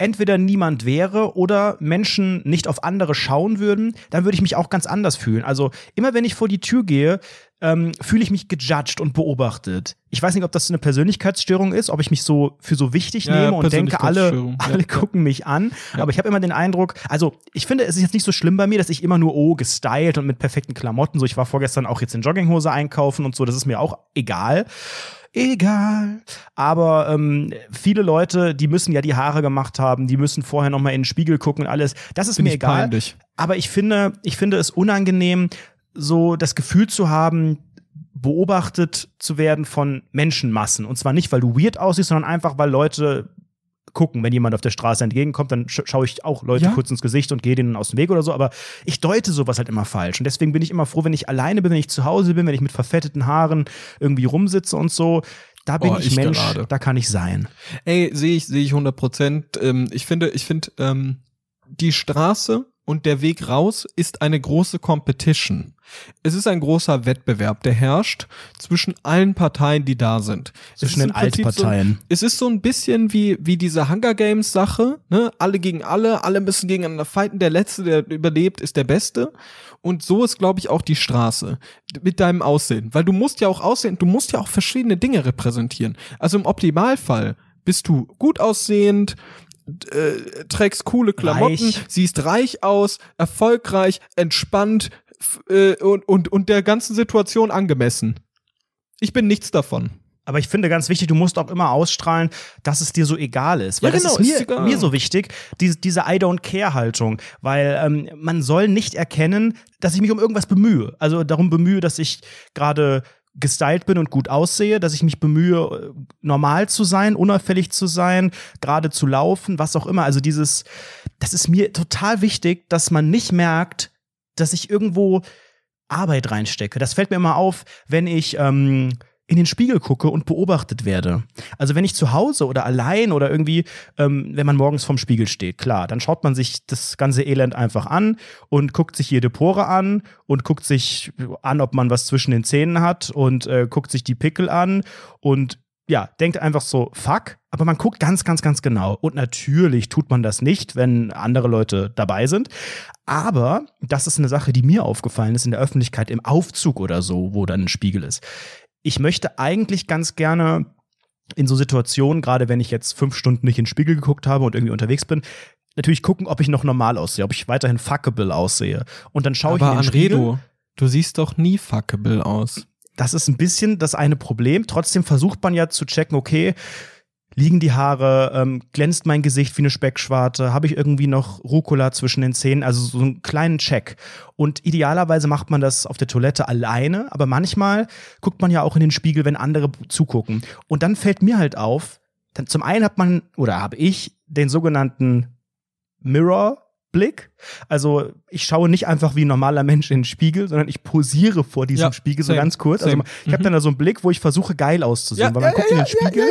entweder niemand wäre oder Menschen nicht auf andere schauen würden, dann würde ich mich auch ganz anders fühlen. Also immer wenn ich vor die Tür gehe, ähm, fühle ich mich gejudged und beobachtet. Ich weiß nicht, ob das eine Persönlichkeitsstörung ist, ob ich mich so für so wichtig Ja, nehme und denke, alle. Ja, alle ja. gucken mich an. Aber ich habe immer den Eindruck, also ich finde, es ist jetzt nicht so schlimm bei mir, dass ich immer nur oh gestylt und mit perfekten Klamotten, so ich war vorgestern auch jetzt in Jogginghose einkaufen und so, das ist mir auch egal. Egal. Aber ähm, viele Leute, die müssen ja die Haare gemacht haben, die müssen vorher noch mal in den Spiegel gucken und alles. Das ist Finde mir egal. peinlich. Aber ich finde, ich finde es unangenehm, so das Gefühl zu haben, beobachtet zu werden von Menschenmassen. Und zwar nicht, weil du weird aussiehst, sondern einfach, weil Leute gucken, wenn jemand auf der Straße entgegenkommt, dann sch schaue ich auch Leute Ja. kurz ins Gesicht und gehe denen aus dem Weg oder so, aber ich deute sowas halt immer falsch und deswegen bin ich immer froh, wenn ich alleine bin, wenn ich zu Hause bin, wenn ich mit verfetteten Haaren irgendwie rumsitze und so, da bin Oh, ich, ich Mensch, gerade. da kann ich sein. Ey, sehe ich, sehe ich 100 Prozent. Ähm, ich finde, ich finde, ähm, die Straße und der Weg raus ist eine große Competition. Es ist ein großer Wettbewerb, der herrscht zwischen allen Parteien, die da sind. Es Zwischen den Altparteien. So, es ist so ein bisschen wie, wie diese Hunger Games Sache, ne? Alle gegen alle, alle müssen gegeneinander fighten. Der Letzte, der überlebt, ist der Beste. Und so ist, glaube ich, auch die Straße mit deinem Aussehen. Weil du musst ja auch aussehen, du musst ja auch verschiedene Dinge repräsentieren. Also im Optimalfall bist du gut aussehend, äh, trägst coole Klamotten, Reich. siehst reich aus, erfolgreich, entspannt äh, und, und, und der ganzen Situation angemessen. Ich bin nichts davon. Aber ich finde ganz wichtig, du musst auch immer ausstrahlen, dass es dir so egal ist. Weil Ja, genau, das ist ist mir, egal. mir so wichtig, diese, diese I don't care Haltung. Weil ähm, man soll nicht erkennen, dass ich mich um irgendwas bemühe. Also darum bemühe, dass ich gerade gestylt bin und gut aussehe, dass ich mich bemühe, äh, normal zu sein, unauffällig zu sein, gerade zu laufen, was auch immer. Also dieses, das ist mir total wichtig, dass man nicht merkt, dass ich irgendwo Arbeit reinstecke. Das fällt mir immer auf, wenn ich ähm, in den Spiegel gucke und beobachtet werde. Also wenn ich zu Hause oder allein oder irgendwie, ähm, wenn man morgens vorm Spiegel steht, klar, dann schaut man sich das ganze Elend einfach an und guckt sich jede Pore an und guckt sich an, ob man was zwischen den Zähnen hat und äh, guckt sich die Pickel an und ja, denkt einfach so, fuck, aber man guckt ganz, ganz, ganz genau. Und natürlich tut man das nicht, wenn andere Leute dabei sind. Aber das ist eine Sache, die mir aufgefallen ist in der Öffentlichkeit im Aufzug oder so, wo dann ein Spiegel ist. Ich möchte eigentlich ganz gerne in so Situationen, gerade wenn ich jetzt fünf Stunden nicht in den Spiegel geguckt habe und irgendwie unterwegs bin, natürlich gucken, ob ich noch normal aussehe, ob ich weiterhin fuckable aussehe. Und dann schaue ich in den Spiegel. Anredo, du siehst doch nie fuckable aus. Das ist ein bisschen das eine Problem. Trotzdem versucht man ja zu checken, okay, liegen die Haare, ähm, glänzt mein Gesicht wie eine Speckschwarte, habe ich irgendwie noch Rucola zwischen den Zähnen, also so einen kleinen Check. Und idealerweise macht man das auf der Toilette alleine, aber manchmal guckt man ja auch in den Spiegel, wenn andere zugucken. Und dann fällt mir halt auf, dann zum einen hat man oder habe ich den sogenannten Mirror Blick. Also ich schaue nicht einfach wie ein normaler Mensch in den Spiegel, sondern ich posiere vor diesem Ja, Spiegel so same, ganz kurz. Also same. ich habe dann da so einen Blick, wo ich versuche geil auszusehen, weil man guckt in den Spiegel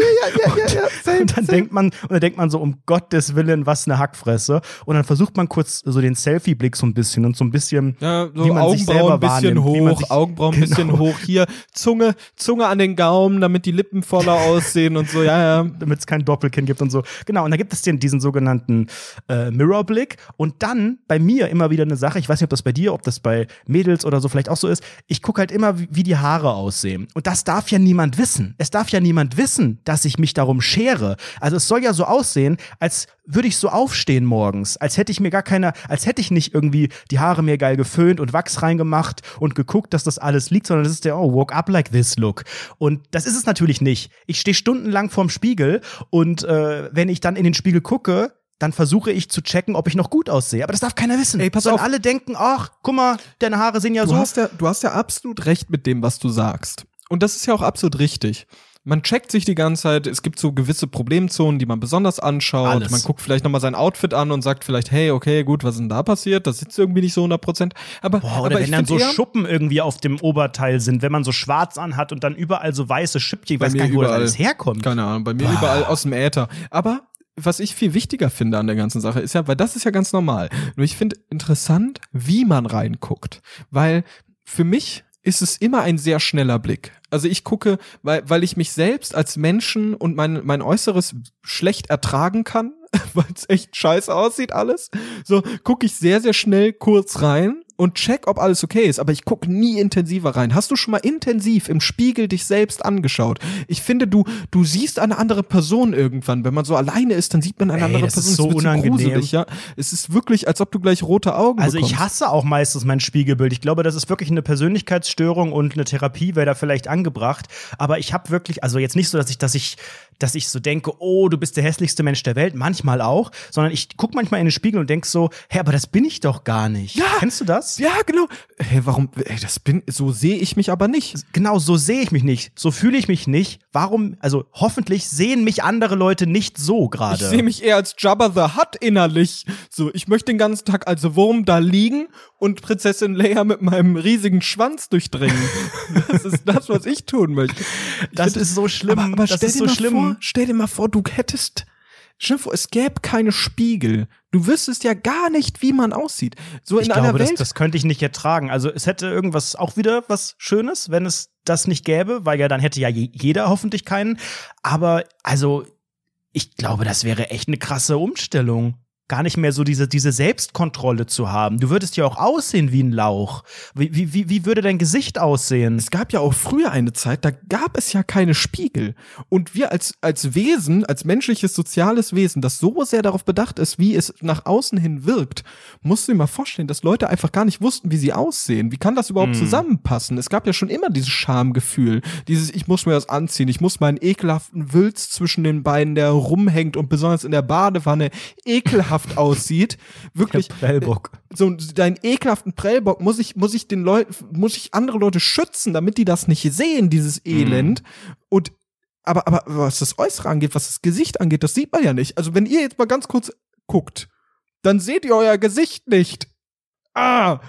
und dann denkt man und dann denkt man so um Gottes Willen, was eine Hackfresse und dann versucht man kurz so den Selfie Blick so ein bisschen und so ein bisschen Ja, so wie man sich selber Augenbrauen ein bisschen hoch, sich- Augenbrauen ein bisschen Genau. hoch, hier Zunge, Zunge an den Gaumen, damit die Lippen voller aussehen und so, ja, ja. damit es kein Doppelkinn gibt und so. Genau, und da gibt es den, diesen sogenannten äh, Mirror-Blick. Und dann bei mir immer wieder eine Sache, ich weiß nicht, ob das bei dir, ob das bei Mädels oder so vielleicht auch so ist, ich gucke halt immer, wie, die Haare aussehen. Und das darf ja niemand wissen. Es darf ja niemand wissen, dass ich mich darum schere. Also es soll ja so aussehen, als würde ich so aufstehen morgens, als hätte ich mir gar keine, als hätte ich nicht irgendwie die Haare mir geil geföhnt und Wachs reingemacht und geguckt, dass das alles liegt, sondern das ist der, oh, woke up like this look. Und das ist es natürlich nicht. Ich stehe stundenlang vorm Spiegel und äh, wenn ich dann in den Spiegel gucke, dann versuche ich zu checken, ob ich noch gut aussehe. Aber das darf keiner wissen. Ey, pass Sollen auf. alle denken, ach, guck mal, deine Haare sehen ja Du so. hast ja, du hast ja absolut recht mit dem, was du sagst. Und das ist ja auch absolut richtig. Man checkt sich die ganze Zeit, es gibt so gewisse Problemzonen, die man besonders anschaut. Alles. Man guckt vielleicht nochmal sein Outfit an und sagt vielleicht, hey, okay, gut, was ist denn da passiert? Das sitzt irgendwie nicht so 100 Prozent. Aber, Boah, oder aber wenn dann so Schuppen irgendwie auf dem Oberteil sind, wenn man so schwarz anhat und dann überall so weiße Schüppchen, ich weiß gar nicht, wo das alles herkommt. Keine Ahnung, bei mir überall aus dem Äther. Aber was ich viel wichtiger finde an der ganzen Sache ist ja, weil das ist ja ganz normal. Nur ich finde interessant, wie man reinguckt. Weil für mich ist es immer ein sehr schneller Blick. Also ich gucke, weil, weil ich mich selbst als Menschen und mein, mein Äußeres schlecht ertragen kann, weil es echt scheiße aussieht alles. So gucke ich sehr, sehr schnell kurz rein und check, ob alles okay ist. Aber ich gucke nie intensiver rein. Hast du schon mal intensiv im Spiegel dich selbst angeschaut? Ich finde, du, du siehst eine andere Person irgendwann. Wenn man so alleine ist, dann sieht man eine Ey, andere das ist Person. so wird unangenehm. gruselig, ja. Es ist wirklich, als ob du gleich rote Augen Also bekommst. ich hasse auch meistens mein Spiegelbild. Ich glaube, das ist wirklich eine Persönlichkeitsstörung und eine Therapie wäre da vielleicht angebracht. Aber ich habe wirklich, also jetzt nicht so, dass ich, dass ich, dass ich so denke, oh, du bist der hässlichste Mensch der Welt, manchmal auch, sondern ich guck manchmal in den Spiegel und denk so, hä, aber das bin ich doch gar nicht. Ja. Kennst du das? Ja, genau. Hey, warum? Ey, das bin, so sehe ich mich aber nicht. Genau, so sehe ich mich nicht, so fühle ich mich nicht. Warum, also hoffentlich sehen mich andere Leute nicht so gerade. Ich sehe mich eher als Jabba the Hutt innerlich. So, ich möchte den ganzen Tag als Wurm da liegen und Prinzessin Leia mit meinem riesigen Schwanz durchdringen. das ist das, was ich tun möchte. Ich Das find ist so schlimm. Aber, aber das ist so schlimm. vor, stell dir mal vor, du hättest Stell dir vor, es gäbe keine Spiegel. Du wüsstest ja gar nicht, wie man aussieht. So in ich einer glaube, das, Welt. das könnte ich nicht ertragen. Also es hätte irgendwas auch wieder was Schönes, wenn es das nicht gäbe, weil ja dann hätte ja je, jeder hoffentlich keinen. Aber also ich glaube, das wäre echt eine krasse Umstellung. Gar nicht mehr so diese, diese Selbstkontrolle zu haben. Du würdest ja auch aussehen wie ein Lauch. Wie, wie, wie, würde dein Gesicht aussehen? es gab ja auch früher eine Zeit, da gab es ja keine Spiegel. Und wir als, als Wesen, als menschliches soziales Wesen, das so sehr darauf bedacht ist, wie es nach außen hin wirkt, musst du dir mal vorstellen, dass Leute einfach gar nicht wussten, wie sie aussehen. Wie kann das überhaupt Hm. zusammenpassen? Es gab ja schon immer dieses Schamgefühl, dieses, ich muss mir das anziehen, ich muss meinen ekelhaften Wülz zwischen den Beinen, der rumhängt und besonders in der Badewanne ekelhaft aussieht. Wirklich. Der Prellbock. So, deinen ekelhaften Prellbock muss ich, muss ich den Leuten, muss ich andere Leute schützen, damit die das nicht sehen, dieses Elend. Und, aber, aber was das Äußere angeht, was das Gesicht angeht, das sieht man ja nicht. Also wenn ihr jetzt mal ganz kurz guckt, dann seht ihr euer Gesicht nicht. Ah!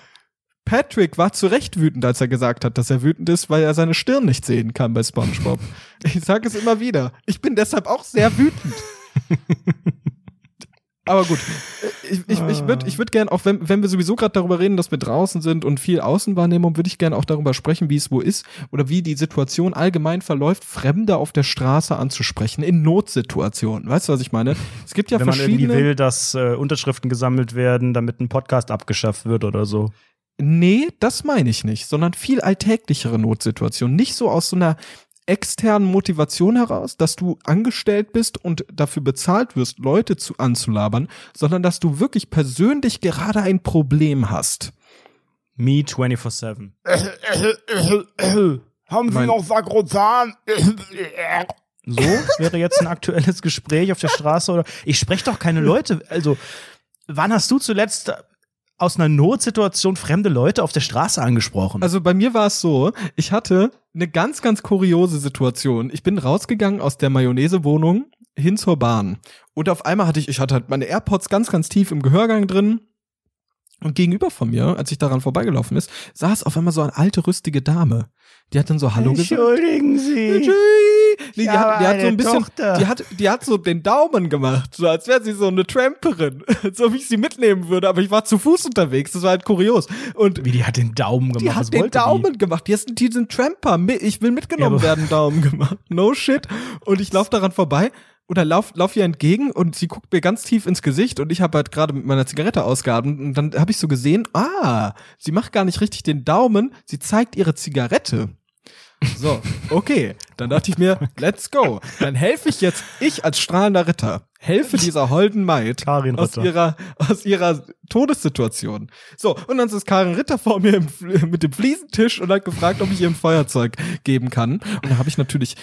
Patrick war zu Recht wütend, als er gesagt hat, dass er wütend ist, weil er seine Stirn nicht sehen kann bei SpongeBob. Ich sage es immer wieder. Ich bin deshalb auch sehr wütend. Aber gut, ich, ich, ich würde ich würd gern, auch wenn, wenn wir sowieso gerade darüber reden, dass wir draußen sind und viel Außenwahrnehmung, würde ich gern auch darüber sprechen, wie es wo ist oder wie die Situation allgemein verläuft, Fremde auf der Straße anzusprechen, in Notsituationen. Weißt du, was ich meine? Es gibt ja Wenn man irgendwie verschiedene. will, dass äh, Unterschriften gesammelt werden, damit ein Podcast abgeschafft wird oder so. Nee, das meine ich nicht, sondern viel alltäglichere Notsituationen. Nicht so aus so einer externen Motivation heraus, dass du angestellt bist und dafür bezahlt wirst, Leute zu anzulabern, sondern dass du wirklich persönlich gerade ein Problem hast. Me 24-7. Haben Sie Mein- noch Sakrotan? So wäre jetzt ein aktuelles Gespräch auf der Straße oder. Ich spreche doch keine Leute. Also, wann hast du zuletzt aus einer Notsituation fremde Leute auf der Straße angesprochen? Also bei mir war es so, ich hatte eine ganz, ganz kuriose Situation. Ich bin rausgegangen aus der Mayonnaise-Wohnung hin zur Bahn. Und auf einmal hatte ich, ich hatte halt meine AirPods ganz, ganz tief im Gehörgang drin. Und gegenüber von mir, als ich daran vorbeigelaufen ist, saß auf einmal so eine alte, rüstige Dame. Die hat dann so Hallo gesagt. Entschuldigen Sie. Die, habe hat, die hat so ein bisschen, Tochter. die hat, die hat so den Daumen gemacht, so als wäre sie so eine Tramperin, so wie ich sie mitnehmen würde, aber ich war zu Fuß unterwegs, das war halt kurios. Und Wie, die hat den Daumen gemacht. die hat den Daumen gemacht. Die ist ein, die ist ein Tramper. Ich will mitgenommen Ja, werden, Daumen gemacht. No shit. Und ich laufe daran vorbei oder lauf, lauf ihr entgegen und sie guckt mir ganz tief ins Gesicht und ich habe halt gerade mit meiner Zigarette ausgeatmet und dann habe ich so gesehen, ah, sie macht gar nicht richtig den Daumen, sie zeigt ihre Zigarette. So, okay. Dann dachte ich mir, let's go. Dann helfe ich jetzt, ich als strahlender Ritter, helfe dieser holden Maid Karin aus Ritter. ihrer, aus ihrer Todessituation. So, und dann ist Karin Ritter vor mir im, mit dem Fliesentisch und hat gefragt, ob ich ihr ein Feuerzeug geben kann. Und da habe ich natürlich,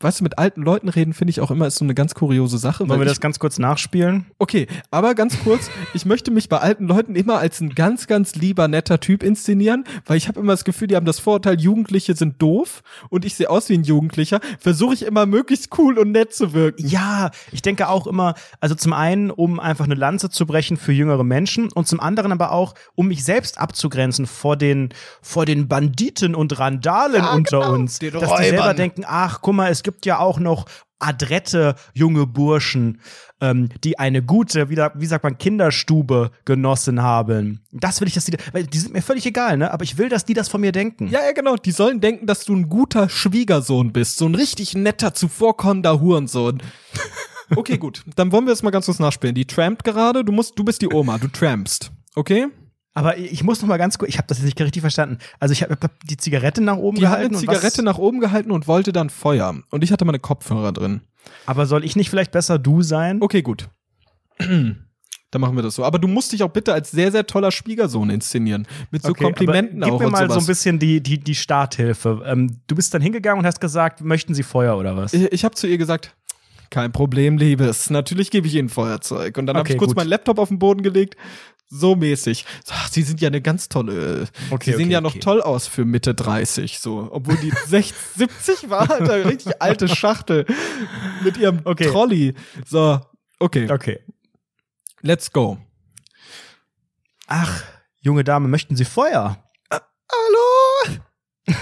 weißt du, mit alten Leuten reden finde ich auch immer ist so eine ganz kuriose Sache. Wollen weil wir ich, das ganz kurz nachspielen? Okay, aber ganz kurz, ich möchte mich bei alten Leuten immer als ein ganz, ganz lieber, netter Typ inszenieren, weil ich habe immer das Gefühl, die haben das Vorurteil, Jugendliche sind doof und ich sehe aus wie ein Jugendlicher, versuche ich immer möglichst cool und nett zu wirken. Ja, ich denke auch immer, also zum einen, um einfach eine Lanze zu brechen für jüngere Menschen und zum anderen aber auch, um mich selbst abzugrenzen vor den, vor den Banditen und Randalen Ja, unter genau, uns. den dass die selber Räubern. denken, ach, guck mal, es gibt ja auch noch adrette junge Burschen, ähm, die eine gute, wie, wie sagt man, Kinderstube genossen haben. Das will ich, dass die, weil die sind mir völlig egal, ne? Aber ich will, dass die das von mir denken. Ja, ja, genau. Die sollen denken, dass du ein guter Schwiegersohn bist. So ein richtig netter, zuvorkommender Hurensohn. Okay, gut. Dann wollen wir es mal ganz kurz nachspielen. Die trampt gerade. Du musst, du bist die Oma. Du trampst. Okay? Aber ich muss noch mal ganz kurz, ich habe das jetzt nicht richtig verstanden. Also ich habe hab die Zigarette nach oben Die gehalten. was- Zigarette nach oben gehalten und wollte dann Feuer. Und ich hatte meine Kopfhörer drin. Aber soll ich nicht vielleicht besser du sein? Okay, gut. Dann machen wir das so. Aber du musst dich auch bitte als sehr, sehr toller Schwiegersohn inszenieren. Mit so Okay, Komplimenten aber gib auch mir und mal so ein bisschen die, die, die Starthilfe. Ähm, du bist dann hingegangen und hast gesagt, möchten Sie Feuer oder was? Ich, ich habe zu ihr gesagt, kein Problem, Liebes. Natürlich gebe ich Ihnen Feuerzeug. Und dann habe Okay, ich kurz gut. meinen Laptop auf den Boden gelegt. So mäßig. Ach, Sie sind ja eine ganz tolle. Okay, Sie sehen okay, ja noch okay. toll aus für Mitte 30, so. Obwohl die 60, 70 war, halt eine richtig alte Schachtel mit ihrem Okay. Trolley. So, okay. Okay. Let's go. Ach, junge Dame, möchten Sie Feuer? Hallo?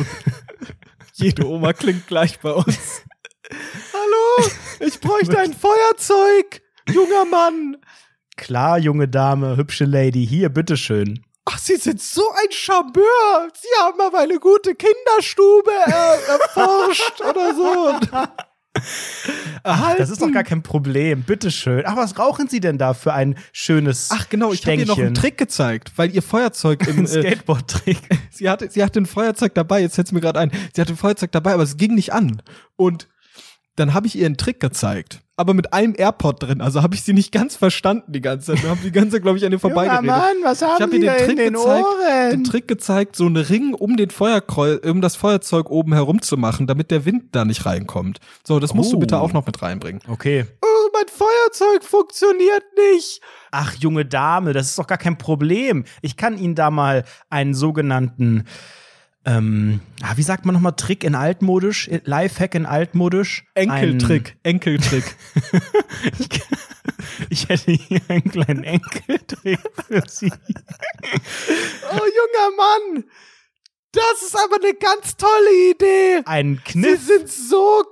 Jede Oma klingt gleich bei uns. Hallo? Ich bräuchte ein Feuerzeug, junger Mann. Klar, junge Dame, hübsche Lady, hier, bitteschön. Ach, Sie sind so ein Charmeur. Sie haben aber eine gute Kinderstube er erforscht oder so. Ach, das ist doch gar kein Problem, bitteschön. Ach, was rauchen Sie denn da für ein schönes Ach genau, ich habe ihr noch einen? Trick gezeigt, weil ihr Feuerzeug im Ein äh, Skateboard-Trick. sie hatte sie hatte ein Feuerzeug dabei, jetzt fällt's mir gerade ein. Sie hatte ein Feuerzeug dabei, aber es ging nicht an. Und dann habe ich ihr einen Trick gezeigt, aber mit einem AirPod drin, also habe ich sie nicht ganz verstanden die ganze Zeit. Wir haben die ganze Zeit, glaube ich, an ihr vorbeigeredet. was Ich habe ihr den Trick gezeigt, den Trick gezeigt, so einen Ring um den Feuerkreuz, um das Feuerzeug oben herum zu machen, damit der Wind da nicht reinkommt. So, das musst du Oh. bitte auch noch mit reinbringen. Okay. Oh, mein Feuerzeug funktioniert nicht. Ach, junge Dame, das ist doch gar kein Problem. Ich kann Ihnen da mal einen sogenannten, ähm, ah, wie sagt man nochmal, Trick in altmodisch, Lifehack in altmodisch? Enkeltrick, Enkeltrick. Ein, ich hätte hier einen kleinen Enkeltrick für Sie. Oh, junger Mann, das ist aber eine ganz tolle Idee. Ein Sie Kniff. sind so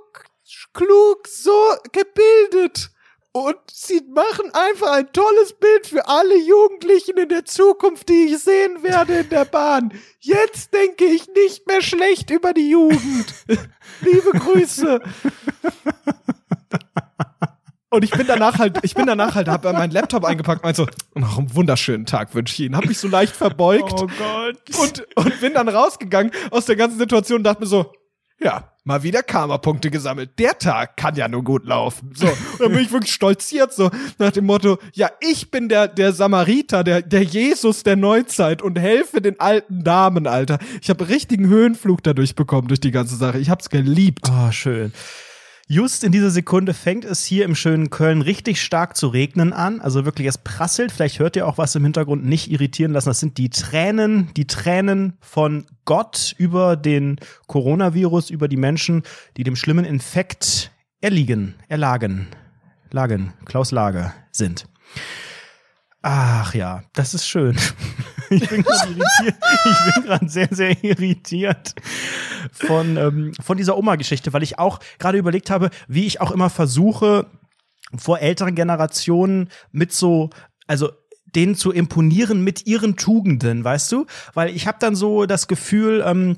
klug, so gebildet. Und sie machen einfach ein tolles Bild für alle Jugendlichen in der Zukunft, die ich sehen werde in der Bahn. Jetzt denke ich nicht mehr schlecht über die Jugend. Liebe Grüße. Und ich bin danach halt, ich bin danach halt, hab meinen Laptop eingepackt, meinte so, noch einen wunderschönen Tag wünsche ich Ihnen. Hab mich so leicht verbeugt Oh Gott. und, und bin dann rausgegangen aus der ganzen Situation und dachte mir so, ja, mal wieder Karma-Punkte gesammelt. Der Tag kann ja nur gut laufen. So, dann bin ich wirklich stolziert, so nach dem Motto, ja, ich bin der, der Samariter, der, der Jesus der Neuzeit und helfe den alten Damen, Alter. Ich habe richtigen Höhenflug dadurch bekommen, durch die ganze Sache. Ich hab's geliebt. Oh, schön. Just in dieser Sekunde fängt es hier im schönen Köln richtig stark zu regnen an. Also wirklich, es prasselt. Vielleicht hört ihr auch was im Hintergrund nicht irritieren lassen. Das sind die Tränen, die Tränen von Gott über den Coronavirus, über die Menschen, die dem schlimmen Infekt erliegen, erlagen, lagen, Klaus Lage sind. Ach ja, das ist schön. Ich bin gerade sehr, sehr irritiert von, ähm, von dieser Oma-Geschichte, weil ich auch gerade überlegt habe, wie ich auch immer versuche, vor älteren Generationen mit so, also denen zu imponieren mit ihren Tugenden, weißt du? Weil ich habe dann so das Gefühl, ähm,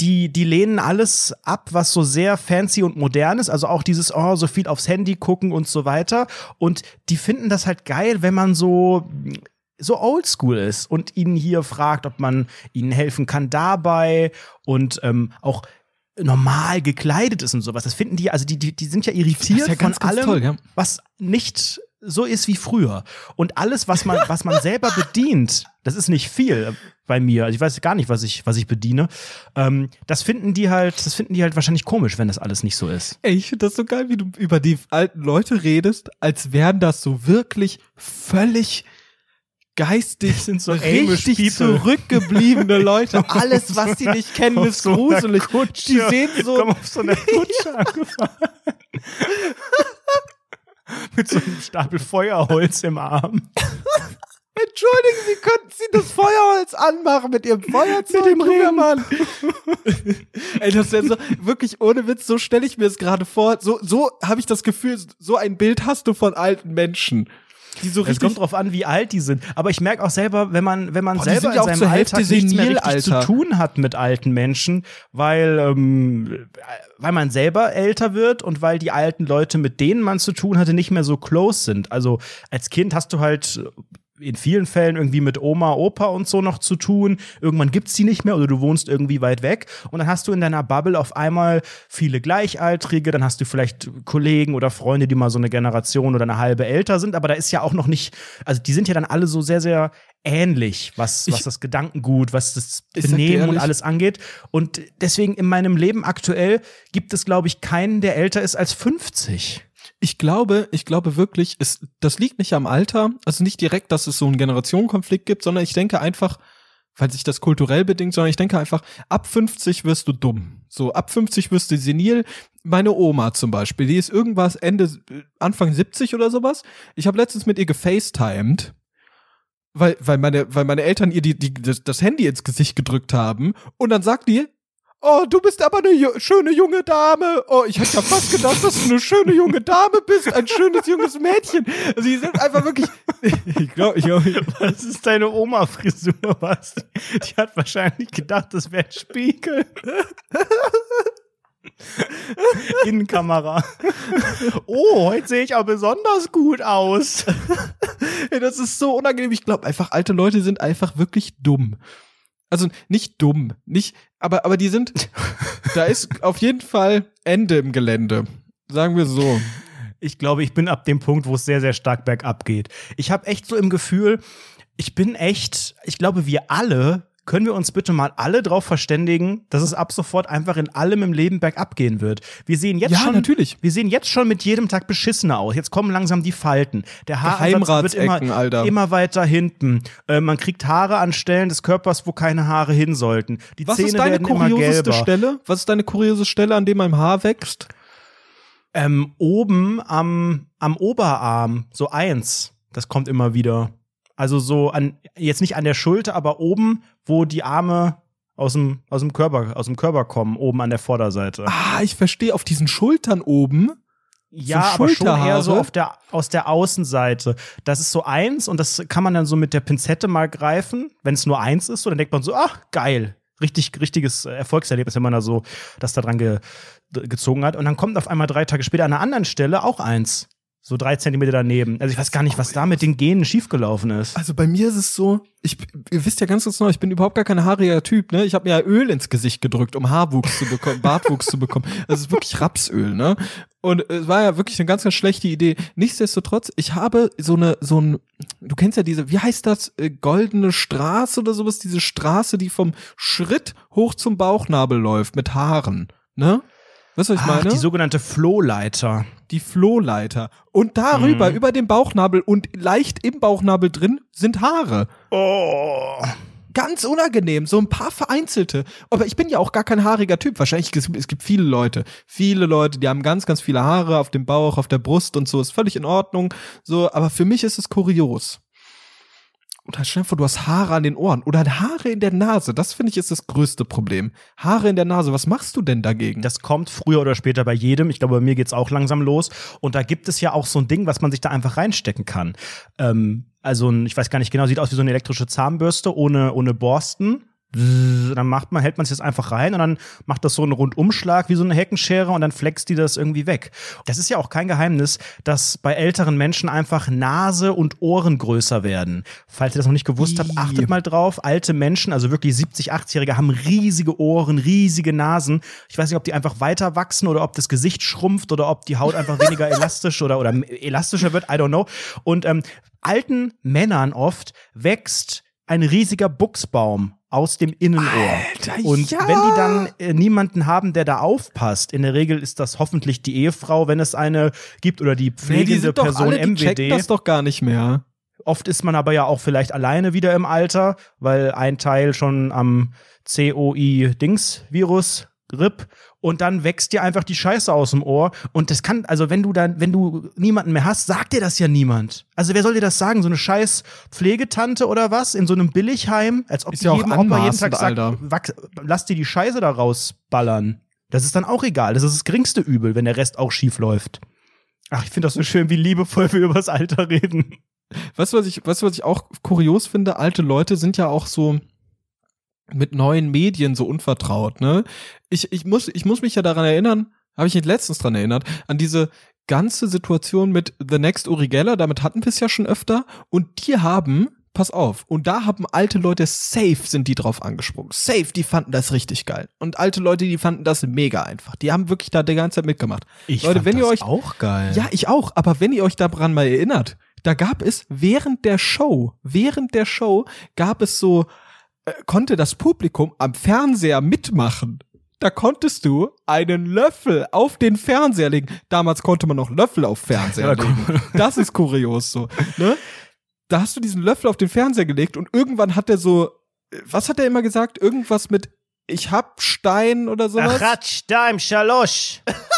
die, die lehnen alles ab, was so sehr fancy und modern ist. Also auch dieses, oh, so viel aufs Handy gucken und so weiter. Und die finden das halt geil, wenn man so so oldschool ist und ihnen hier fragt, ob man ihnen helfen kann dabei und ähm, auch normal gekleidet ist und sowas. Das finden die, also die, die, die sind ja irritiert ja ganz, von ganz allem, toll, ja. was nicht so ist wie früher. Und alles, was man, was man selber bedient, das ist nicht viel bei mir. Also ich weiß gar nicht, was ich, was ich bediene. Ähm, das finden die halt, das finden die halt wahrscheinlich komisch, wenn das alles nicht so ist. Ey, ich finde das so geil, wie du über die alten Leute redest, als wären das so wirklich völlig geistig sind so richtig zurückgebliebene Leute. Alles, was sie nicht kennen, ist gruselig. Die sehen so Komm auf so einer Kutsche angefahren. Mit so einem Stapel Feuerholz im Arm. Entschuldigen Sie, könnten Sie das Feuerholz anmachen mit Ihrem Feuerzeug? Mit dem Ring. Mann. Ey, das wäre so, wirklich ohne Witz, so stelle ich mir es gerade vor. So, so habe ich das Gefühl, so ein Bild hast du von alten Menschen. Die so Es richtig kommt drauf an, wie alt die sind. Aber ich merke auch selber, wenn man, wenn man Boah, selber in seinem Alltag nichts mehr senil, richtig zu Alter. tun hat mit alten Menschen, weil, ähm, weil man selber älter wird und weil die alten Leute, mit denen man zu tun hatte, nicht mehr so close sind. Also als Kind hast du halt in vielen Fällen irgendwie mit Oma, Opa und so noch zu tun. Irgendwann gibt's die nicht mehr oder du wohnst irgendwie weit weg und dann hast du in deiner Bubble auf einmal viele Gleichaltrige, dann hast du vielleicht Kollegen oder Freunde, die mal so eine Generation oder eine halbe älter sind, aber da ist ja auch noch nicht, also die sind ja dann alle so sehr, sehr ähnlich, was, was Ich- das Gedankengut, was das Benehmen und alles angeht. Und deswegen in meinem Leben aktuell gibt es, glaube ich, keinen, der älter ist als 50. Ich glaube, ich glaube wirklich, es, das liegt nicht am Alter, also nicht direkt, dass es so einen Generationenkonflikt gibt, sondern ich denke einfach, weil sich das kulturell bedingt, sondern ich denke einfach, ab 50 wirst du dumm. So, ab 50 wirst du senil. Meine Oma zum Beispiel, die ist irgendwas Ende, Anfang 70 oder sowas. Ich habe letztens mit ihr gefacetimed, weil, weil, meine, weil meine Eltern ihr die, die, das, das Handy ins Gesicht gedrückt haben und dann sagt die, Oh, du bist aber eine ju schöne junge Dame. Oh, ich hätte ja fast gedacht, dass du eine schöne junge Dame bist. Ein schönes junges Mädchen. Also, sie sind einfach wirklich. Ich glaube, ich, glaub, Was ist deine Oma-Frisur? Was? Die hat wahrscheinlich gedacht, das wäre ein Spiegel. Innenkamera. Oh, heute sehe ich aber besonders gut aus. Das ist so unangenehm. Ich glaube einfach, alte Leute sind einfach wirklich dumm. Also nicht dumm, nicht, aber, aber die sind, da ist auf jeden Fall Ende im Gelände. Sagen wir so. Ich glaube, ich bin ab dem Punkt, wo es sehr, sehr stark bergab geht. Ich habe echt so im Gefühl, ich bin echt, ich glaube, wir alle, können wir uns bitte mal alle drauf verständigen, dass es ab sofort einfach in allem im Leben bergab gehen wird. Wir sehen jetzt Ja, schon, natürlich. wir sehen jetzt schon mit jedem Tag beschissener aus. Jetzt kommen langsam die Falten. Der Haaransatz wird immer, Alter. immer weiter hinten. Äh, man kriegt Haare an Stellen des Körpers, wo keine Haare hin sollten. Die Was Zähne ist deine werden kurioseste. Stelle? Was ist deine kuriose Stelle, an dem ein Haar wächst? Ähm, oben am, am Oberarm, so eins. Das kommt immer wieder. Also so an, jetzt nicht an der Schulter, aber oben, wo die Arme aus dem, aus dem Körper, aus dem Körper kommen, oben an der Vorderseite. Ah, ich verstehe, auf diesen Schultern oben. ja, so aber schon eher so auf der, aus der Außenseite. Das ist so eins und das kann man dann so mit der Pinzette mal greifen. Wenn es nur eins ist, so, dann denkt man so, ach, geil. Richtig, richtiges Erfolgserlebnis, wenn man da so das da dran ge, gezogen hat. Und dann kommt auf einmal drei Tage später an einer anderen Stelle auch eins. So drei Zentimeter daneben. Also ich weiß gar nicht, was da mit den Genen schiefgelaufen ist. Also bei mir ist es so, ich, ihr wisst ja ganz ganz genau, ich bin überhaupt gar kein haariger Typ, ne? Ich habe mir ja Öl ins Gesicht gedrückt, um Haarwuchs zu bekommen, Bartwuchs zu bekommen. Das ist wirklich Rapsöl, ne? Und es war ja wirklich eine ganz, ganz schlechte Idee. Nichtsdestotrotz, ich habe so eine, so ein, du kennst ja diese, wie heißt das, äh, goldene Straße oder sowas, diese Straße, die vom Schritt hoch zum Bauchnabel läuft mit Haaren, ne? Weißt du, was ich Ach, meine? die sogenannte Flohleiter. die Flohleiter. Und darüber, Mhm. über dem Bauchnabel und leicht im Bauchnabel drin, sind Haare. Oh. Ganz unangenehm, so ein paar vereinzelte. Aber ich bin ja auch gar kein haariger Typ. Wahrscheinlich, es, es gibt viele Leute, viele Leute, die haben ganz, ganz viele Haare auf dem Bauch, auf der Brust und so, ist völlig in Ordnung. So, aber für mich ist es kurios. Oder stell dir vor, du hast Haare an den Ohren oder Haare in der Nase. Das finde ich ist das größte Problem. Haare in der Nase, was machst du denn dagegen? Das kommt früher oder später bei jedem. Ich glaube, bei mir geht's auch langsam los. Und da gibt es ja auch so ein Ding, was man sich da einfach reinstecken kann. Ähm, also ein, ich weiß gar nicht genau, sieht aus wie so eine elektrische Zahnbürste ohne, ohne Borsten. Dann macht man, hält man es jetzt einfach rein und dann macht das so einen Rundumschlag wie so eine Heckenschere und dann flext die das irgendwie weg. Das ist ja auch kein Geheimnis, dass bei älteren Menschen einfach Nase und Ohren größer werden. Falls ihr das noch nicht gewusst habt, achtet mal drauf. Alte Menschen, also wirklich 70, 80-Jährige, haben riesige Ohren, riesige Nasen. Ich weiß nicht, ob die einfach weiter wachsen oder ob das Gesicht schrumpft oder ob die Haut einfach weniger elastisch oder, oder elastischer wird. I don't know. Und ähm, alten Männern oft wächst ein riesiger Buchsbaum aus dem Innenohr. Alter, Und ja. wenn die dann äh, niemanden haben, der da aufpasst, in der Regel ist das hoffentlich die Ehefrau, wenn es eine gibt, oder die Nee, pflegende die sind doch Person alle, die MWD. das doch gar nicht mehr. Oft ist man aber ja auch vielleicht alleine wieder im Alter, weil ein Teil schon am COI-Dings-Virus RIP und dann wächst dir einfach die Scheiße aus dem Ohr und das kann, also wenn du dann, wenn du niemanden mehr hast, sagt dir das ja niemand. Also wer soll dir das sagen? So eine scheiß Pflegetante oder was? In so einem Billigheim? Als ob Ist die ja auch jedem Opa jeden Tag sagt, wachs, lass dir die Scheiße da rausballern. Das ist dann auch egal. Das ist das geringste Übel, wenn der Rest auch schief läuft. Ach, ich finde das so schön, wie liebevoll wir übers Alter reden. Weißt du, was ich, weißt du, was ich auch kurios finde? Alte Leute sind ja auch so mit neuen Medien so unvertraut, ne? Ich, ich muss, ich muss mich ja daran erinnern, habe ich mich letztens dran erinnert, an diese ganze Situation mit The Next Uri Geller, damit hatten wir es ja schon öfter, und die haben, pass auf, und da haben alte Leute safe sind die drauf angesprungen. Safe, die fanden das richtig geil. Und alte Leute, die fanden das mega einfach. Die haben wirklich da die ganze Zeit mitgemacht. Ich Leute, fand wenn ihr das euch auch geil. ja, ich auch. Aber wenn ihr euch daran mal erinnert, da gab es während der Show, während der Show gab es so, konnte das Publikum am Fernseher mitmachen. Da konntest du einen Löffel auf den Fernseher legen. Damals konnte man noch Löffel auf Fernseher legen. Das ist kurios so. Ne? Da hast du diesen Löffel auf den Fernseher gelegt und irgendwann hat er so, äh, was hat er immer gesagt? Irgendwas mit ich hab Stein oder sowas. Ratsch, Daim, Schalosch.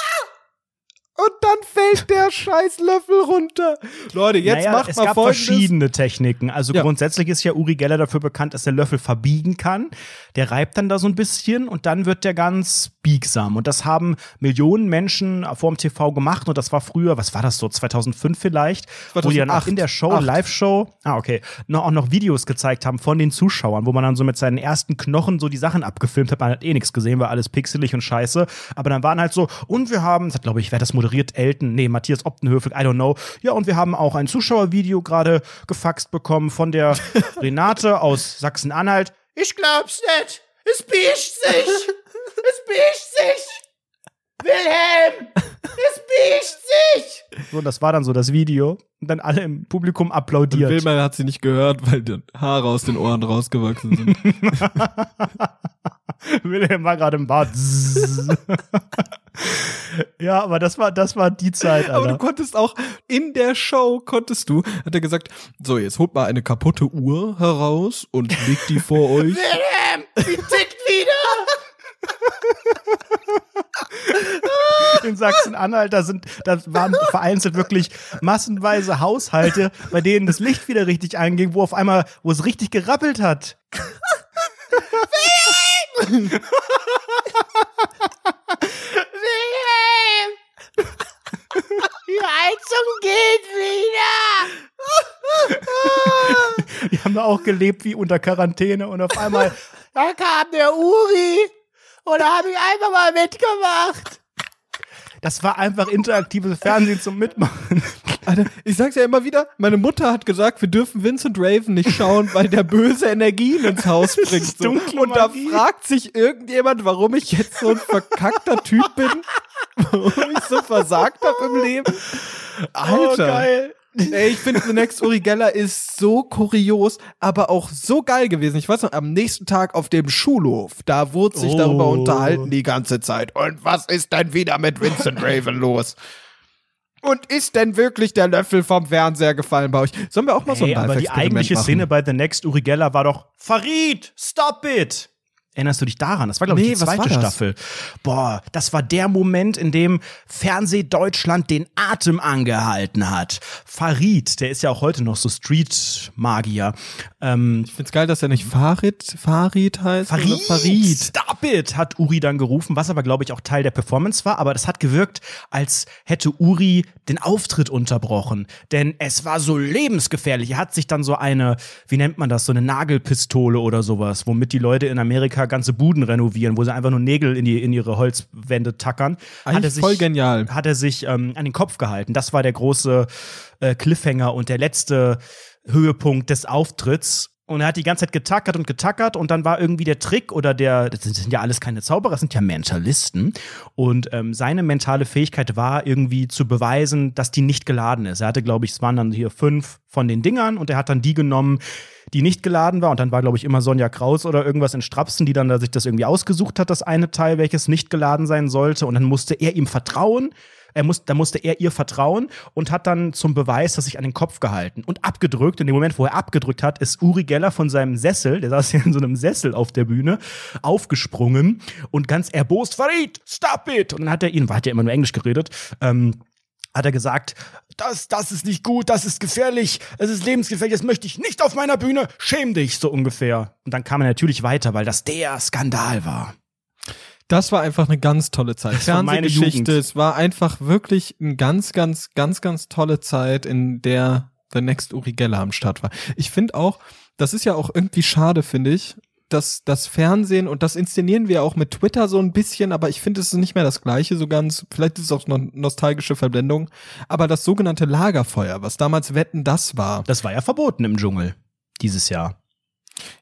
Und dann fällt der scheiß Löffel runter. Leute, jetzt naja, macht es mal gab folgendes. verschiedene Techniken. Also Ja. grundsätzlich ist ja Uri Geller dafür bekannt, dass der Löffel verbiegen kann. Der reibt dann da so ein bisschen und dann wird der ganz biegsam. Und das haben Millionen Menschen vorm TV gemacht. Und das war früher, was war das so, 2005 vielleicht? Wo die dann auch 2008. in der Show. Live-Show, ah, okay, noch, auch noch Videos gezeigt haben von den Zuschauern, wo man dann so mit seinen ersten Knochen so die Sachen abgefilmt hat. Man hat eh nichts gesehen, war alles pixelig und scheiße. Aber dann waren halt so, und wir haben, das glaube ich, wer das moderiert? Elton, nee, Matthias Optenhöfel, I don't know. Ja, und wir haben auch ein Zuschauervideo gerade gefaxt bekommen von der Renate aus Sachsen-Anhalt. Ich glaub's nicht. Es biegt sich. Es biegt sich. Wilhelm, es biegt sich. So, und das war dann so das Video. Und dann alle im Publikum Und applaudiert. Wilmer hat sie nicht gehört, weil die Haare aus den Ohren rausgewachsen sind. Wilhelm war gerade im Bad. Ja, aber das war, das war die Zeit, Aber du Alter. konntest auch in der Show konntest du, hat er gesagt, so jetzt holt mal eine kaputte Uhr heraus und legt die vor euch. Wilhelm, die tickt wieder. In Sachsen-Anhalt, da sind, da waren vereinzelt wirklich massenweise Haushalte, bei denen das Licht wieder richtig einging, wo auf einmal, wo es richtig gerappelt hat. Wilhelm! Die Heizung geht wieder! Die haben da auch gelebt wie unter Quarantäne und auf einmal, da kam der Uri und da habe ich einfach mal mitgemacht. Das war einfach interaktives Fernsehen zum Mitmachen. Alter, ich sag's ja immer wieder, meine Mutter hat gesagt, wir dürfen Vincent Raven nicht schauen, weil der böse Energien ins Haus bringt. So. Und da fragt sich irgendjemand, warum ich jetzt so ein verkackter Typ bin, warum ich so versagt habe im Leben. Alter. Oh, geil. Ey, ich finde The Next Uri Geller ist so kurios, aber auch so geil gewesen. Ich weiß noch, am nächsten Tag auf dem Schulhof, da wurde sich Oh. darüber unterhalten die ganze Zeit. Und was ist denn wieder mit Vincent Raven los? Und ist denn wirklich der Löffel vom Fernseher gefallen bei euch? Sollen wir auch mal so ein Hey, aber die Live-Experiment eigentliche? Szene bei The Next Uri Geller war doch Farid, stop it! Erinnerst du dich daran? Das war, glaube ich, Nee, die zweite? Staffel. Boah, das war der Moment, in dem Fernsehdeutschland den Atem angehalten hat. Farid, der ist ja auch heute noch so Street-Magier. Ähm, Ich find's geil, dass er nicht Farid, Farid heißt. oder Farid, Farid. stop it, hat Uri dann gerufen, was aber, glaube ich, auch Teil der Performance war. Aber das hat gewirkt, als hätte Uri den Auftritt unterbrochen. Denn es war so lebensgefährlich. Er hat sich dann so eine, wie nennt man das, so eine Nagelpistole oder sowas, womit die Leute in Amerika ganze Buden renovieren, wo sie einfach nur Nägel in, die, in ihre Holzwände tackern. hat er sich, voll genial. Hat er sich ähm, an den Kopf gehalten. Das war der große äh, Cliffhanger und der letzte Höhepunkt des Auftritts. Und er hat die ganze Zeit getackert und getackert und dann war irgendwie der Trick oder der, das sind, das sind ja alles keine Zauberer, das sind ja Mentalisten. Und ähm, seine mentale Fähigkeit war irgendwie zu beweisen, dass die nicht geladen ist. Er hatte, glaube ich, es waren dann hier fünf von den Dingern und er hat dann die genommen, die nicht geladen war. Und dann war, glaube ich, immer Sonja Kraus oder irgendwas in Strapsen, die dann da sich das irgendwie ausgesucht hat, das eine Teil, welches nicht geladen sein sollte. Und dann musste er ihm vertrauen. Er muss, da musste er ihr vertrauen und hat dann zum Beweis das sich an den Kopf gehalten und abgedrückt. In dem Moment, wo er abgedrückt hat, ist Uri Geller von seinem Sessel, der saß ja in so einem Sessel auf der Bühne, aufgesprungen und ganz erbost, Farid, stop it! Und dann hat er ihn, weil hat ja immer nur Englisch geredet, ähm, hat er gesagt, das, das ist nicht gut, das ist gefährlich, es ist lebensgefährlich, das möchte ich nicht auf meiner Bühne, schäm dich, so ungefähr. Und dann kam er natürlich weiter, weil das der Skandal war. Das war einfach eine ganz tolle Zeit. Das Fernsehgeschichte. Es war einfach wirklich eine ganz, ganz, ganz, ganz tolle Zeit, in der The Next Uri Geller am Start war. Ich finde auch, das ist ja auch irgendwie schade, finde ich, dass das Fernsehen, und das inszenieren wir auch mit Twitter so ein bisschen, aber ich finde, es ist nicht mehr das Gleiche so ganz. Vielleicht ist es auch noch nostalgische Verblendung. Aber das sogenannte Lagerfeuer, was damals Wetten das war. Das war ja verboten im Dschungel dieses Jahr.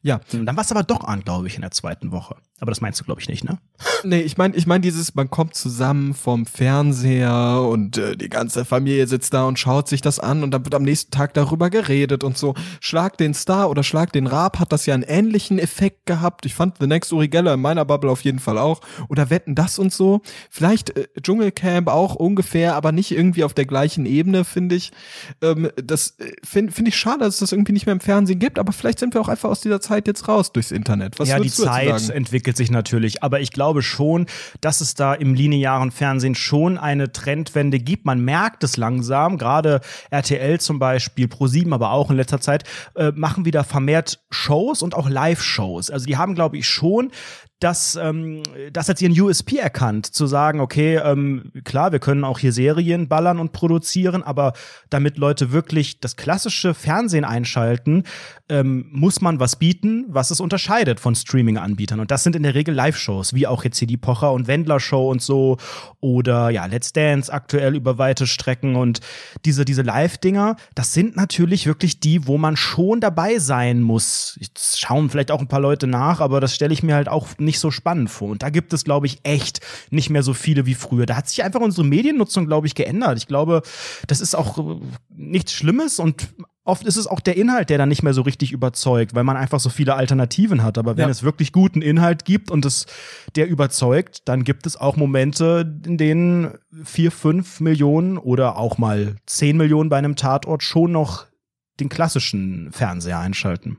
Ja, Dann war es aber doch an, glaube ich, in der zweiten Woche. Aber das meinst du, glaube ich, nicht, ne? Nee, ich meine, ich meine dieses, man kommt zusammen vom Fernseher und äh, die ganze Familie sitzt da und schaut sich das an und dann wird am nächsten Tag darüber geredet und so. Schlag den Star oder Schlag den Raab hat das ja einen ähnlichen Effekt gehabt. Ich fand The Next Uri Geller in meiner Bubble auf jeden Fall auch. Oder Wetten das und so. Vielleicht äh, Dschungelcamp auch ungefähr, aber nicht irgendwie auf der gleichen Ebene, finde ich. Ähm, das finde find ich schade, dass es das irgendwie nicht mehr im Fernsehen gibt, aber vielleicht sind wir auch einfach aus dieser Zeit jetzt raus durchs Internet. Was ja, die Zeit sagen? Entwickelt sich natürlich. Aber ich glaube schon, dass es da im linearen Fernsehen schon eine Trendwende gibt. Man merkt es langsam. Gerade RTL zum Beispiel, Pro7, aber auch in letzter Zeit, äh, machen wieder vermehrt Shows und auch Live-Shows. Also die haben, glaube ich, schon das, ähm, das als ihren USP erkannt, zu sagen, okay, ähm, klar, wir können auch hier Serien ballern und produzieren, aber damit Leute wirklich das klassische Fernsehen einschalten, ähm, muss man was bieten, was es unterscheidet von Streaming-Anbietern. Und das sind in der Regel Live-Shows, wie auch jetzt hier die Pocher und Wendler-Show und so oder ja, Let's Dance aktuell über weite Strecken und diese, diese Live-Dinger, das sind natürlich wirklich die, wo man schon dabei sein muss. Jetzt schauen vielleicht auch ein paar Leute nach, aber das stelle ich mir halt auch nicht so spannend vor. Und da gibt es, glaube ich, echt nicht mehr so viele wie früher. Da hat sich einfach unsere Mediennutzung, glaube ich, geändert. Ich glaube, das ist auch äh, nichts Schlimmes und oft ist es auch der Inhalt, der dann nicht mehr so richtig überzeugt, weil man einfach so viele Alternativen hat. Aber wenn Ja. es wirklich guten Inhalt gibt und es der überzeugt, dann gibt es auch Momente, in denen vier, fünf Millionen oder auch mal zehn Millionen bei einem Tatort schon noch den klassischen Fernseher einschalten.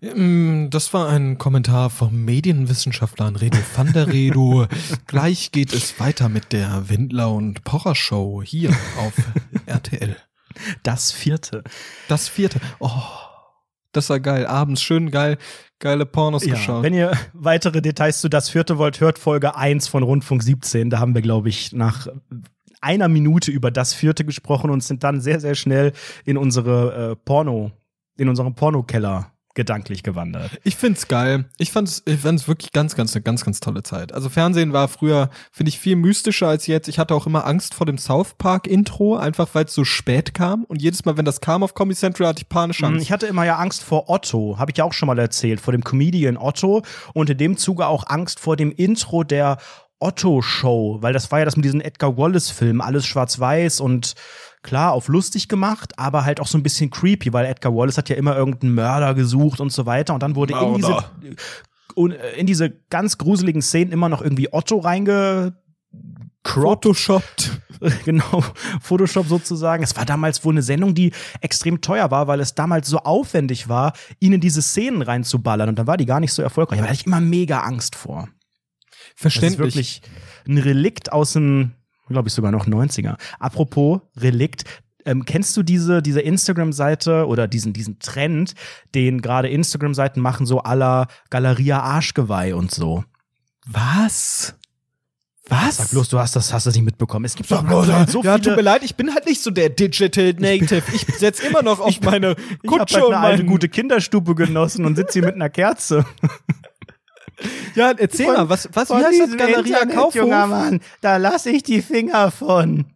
Mm, Das war ein Kommentar vom Medienwissenschaftler Redo van der Redo. Gleich geht es weiter mit der Windler und Pocher Show hier auf RTL. Das vierte. Das vierte. Oh, das war geil. Abends schön geil, geile Pornos Ja, geschaut. wenn ihr weitere Details zu das vierte wollt, hört Folge 1 von Rundfunk 17. Da haben wir, glaube ich, nach einer Minute über das vierte gesprochen und sind dann sehr, sehr schnell in unsere äh, Porno, in unseren Pornokeller gedanklich gewandert. Ich find's geil. Ich fand's, ich fand's wirklich ganz, ganz, eine ganz, ganz tolle Zeit. Also Fernsehen war früher, finde ich, viel mystischer als jetzt. Ich hatte auch immer Angst vor dem South Park Intro, einfach weil es so spät kam. Und jedes Mal, wenn das kam auf Comedy Central, hatte ich panische Mhm, Angst. Ich hatte immer ja Angst vor Otto, habe ich ja auch schon mal erzählt, vor dem Comedian Otto und in dem Zuge auch Angst vor dem Intro der Otto-Show, weil das war ja das mit diesen Edgar Wallace-Filmen, alles schwarz-weiß und klar, auf lustig gemacht, aber halt auch so ein bisschen creepy, weil Edgar Wallace hat ja immer irgendeinen Mörder gesucht und so weiter und dann wurde in diese, Mörder. und, äh, in diese ganz gruseligen Szenen immer noch irgendwie Otto reinge Photoshoppt. genau, Photoshop sozusagen. Es war damals wohl eine Sendung, die extrem teuer war, weil es damals so aufwendig war, ihnen diese Szenen reinzuballern. Und dann war die gar nicht so erfolgreich. Aber da hatte ich immer mega Angst vor. Das ist Verständlich. wirklich ein Relikt aus dem, glaube ich, sogar noch 90er. Apropos Relikt. Ähm, kennst du diese, diese Instagram-Seite oder diesen, diesen Trend, den gerade Instagram-Seiten machen, so aller Galeria Arschgeweih und so? Was? Was? Sag bloß, du hast das, hast das nicht mitbekommen. Es gibt Sag bloß, so ja, viele tut mir leid, ich bin halt nicht so der Digital Native. Ich setz immer noch auf meine Ich habe Kutsche halt und eine alte gute Kinderstube genossen und sitze hier mit einer Kerze. Ja, erzähl Von- mal, was, was, wie Von heißt das? Galeria Internet, junger Kaufhof? Mann, da lasse ich die Finger von.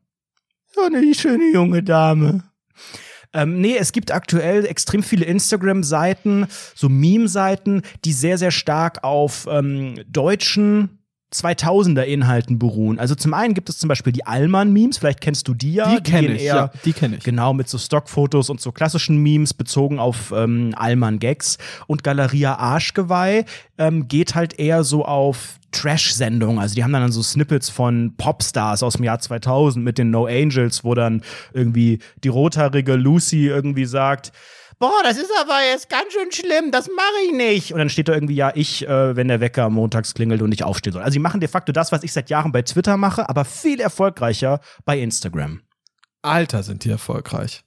So eine schöne junge Dame. Ähm, nee, es gibt aktuell extrem viele Instagram-Seiten, so Meme-Seiten, die sehr, sehr stark auf ähm, deutschen 2000er-Inhalten beruhen. Also zum einen gibt es zum Beispiel die Allmann-Memes, vielleicht kennst du die ja. Die kenne ich, eher ja, die kenne ich. Genau, mit so Stockfotos und so klassischen Memes bezogen auf ähm, Allmann-Gags. Und Galeria Arschgeweih ähm, geht halt eher so auf Trash-Sendungen. Also die haben dann so Snippets von Popstars aus dem Jahr 2000 mit den No Angels, wo dann irgendwie die rothaarige Lucy irgendwie sagt, Boah, das ist aber jetzt ganz schön schlimm, das mache ich nicht. Und dann steht da irgendwie, ja, ich, äh, wenn der Wecker montags klingelt und ich aufstehen soll. Also, die machen de facto das, was ich seit Jahren bei Twitter mache, aber viel erfolgreicher bei Instagram. Alter, sind die erfolgreich.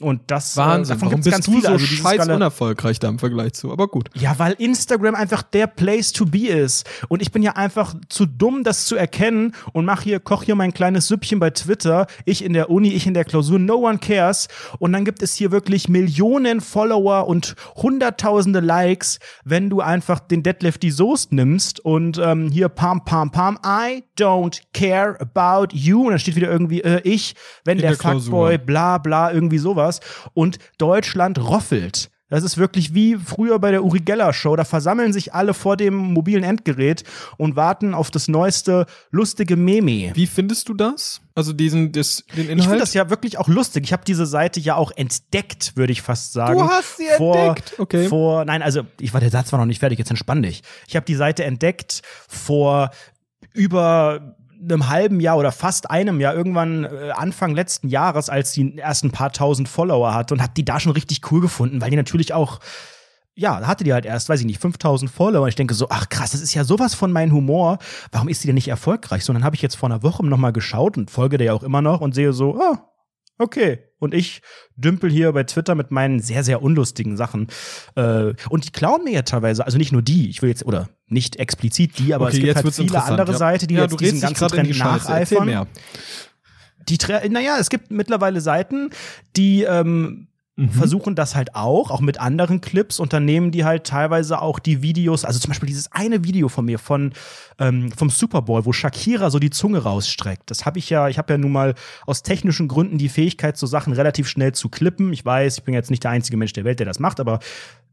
Und das Wahnsinn. Äh, davon Warum bist ganz du viele. so also scheiß unerfolgreich da im Vergleich zu? Aber gut. Ja, weil Instagram einfach der Place to be ist. Und ich bin ja einfach zu dumm, das zu erkennen und mach hier, koch hier mein kleines Süppchen bei Twitter. Ich in der Uni, ich in der Klausur, no one cares. Und dann gibt es hier wirklich Millionen Follower und hunderttausende Likes, wenn du einfach den Deadlifty Soest nimmst und ähm, hier pam, pam, pam, I don't care about you. Und dann steht wieder irgendwie, äh, ich, wenn In der, der. Fuckboy, bla, bla, irgendwie sowas. Und Deutschland roffelt. Das ist wirklich wie früher bei der Uri Geller Show. Da versammeln sich alle vor dem mobilen Endgerät und warten auf das neueste lustige Meme. Wie findest du das? Also diesen, das, den Inhalt? Ich finde das ja wirklich auch lustig. Ich habe diese Seite ja auch entdeckt, würde ich fast sagen. Du hast sie vor, entdeckt, okay. Vor, nein, also ich war der Satz war noch nicht fertig. Jetzt entspann dich. Ich habe die Seite entdeckt vor über einem halben Jahr oder fast einem Jahr, irgendwann äh, Anfang letzten Jahres, als die ersten paar tausend Follower hatte und habe die da schon richtig cool gefunden, weil die natürlich auch ja, hatte die halt erst, weiß ich nicht, 5000 Follower. Und ich denke so, ach krass, das ist ja sowas von meinem Humor. Warum ist die denn nicht erfolgreich? So, und dann habe ich jetzt vor einer Woche nochmal geschaut und folge der ja auch immer noch und sehe so, ah, okay. Und ich dümpel hier bei Twitter mit meinen sehr, sehr unlustigen Sachen. Äh, und die klauen mir ja teilweise, also nicht nur die, ich will jetzt, oder nicht explizit die, aber okay, es gibt halt viele andere ja. Seiten, die ja, jetzt diesen ganzen die Trend. Erzähl nacheifern. Die, naja, es gibt mittlerweile Seiten, die ähm, Mhm. versuchen das halt auch, auch mit anderen Clips und dann nehmen die halt teilweise auch die Videos, also zum Beispiel dieses eine Video von mir von ähm, vom Super Bowl, wo Shakira so die Zunge rausstreckt. Das habe ich ja, ich habe ja nun mal aus technischen Gründen die Fähigkeit, so Sachen relativ schnell zu klippen. Ich weiß, ich bin jetzt nicht der einzige Mensch der Welt, der das macht, aber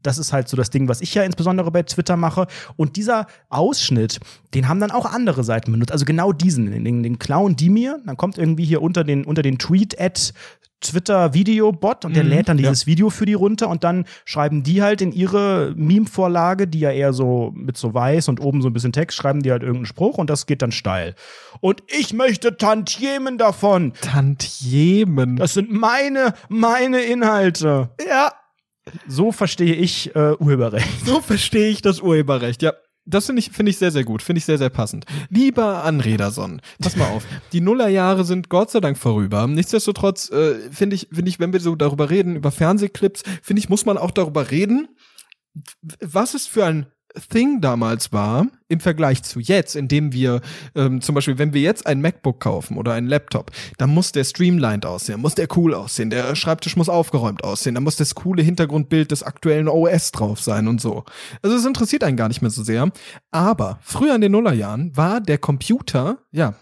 das ist halt so das Ding, was ich ja insbesondere bei Twitter mache. Und dieser Ausschnitt, den haben dann auch andere Seiten benutzt. Also genau diesen, den, den klauen die mir. Dann kommt irgendwie hier unter den, unter den Tweet-Ad Twitter-Video-Bot und der Mhm, lädt dann ja. dieses Video für die runter und dann schreiben die halt in ihre Meme-Vorlage, die ja eher so mit so weiß und oben so ein bisschen Text, schreiben die halt irgendeinen Spruch und das geht dann steil. Und ich möchte Tantiemen davon. Tantiemen. Das sind meine, meine Inhalte. Ja. So verstehe ich äh, Urheberrecht. So verstehe ich das Urheberrecht, ja. Das finde ich, finde ich sehr, sehr gut, finde ich sehr, sehr passend. Lieber Anrederson, pass mal auf. Die Nullerjahre sind Gott sei Dank vorüber. Nichtsdestotrotz äh, finde ich, finde ich, wenn wir so darüber reden, über Fernsehclips, finde ich, muss man auch darüber reden, was es für ein Thing damals war, im Vergleich zu jetzt, indem wir ähm, zum Beispiel, wenn wir jetzt ein MacBook kaufen oder einen Laptop, dann muss der streamlined aussehen, muss der cool aussehen, der Schreibtisch muss aufgeräumt aussehen, dann muss das coole Hintergrundbild des aktuellen OS drauf sein und so. Also es interessiert einen gar nicht mehr so sehr. Aber früher in den Nullerjahren war der Computer, ja,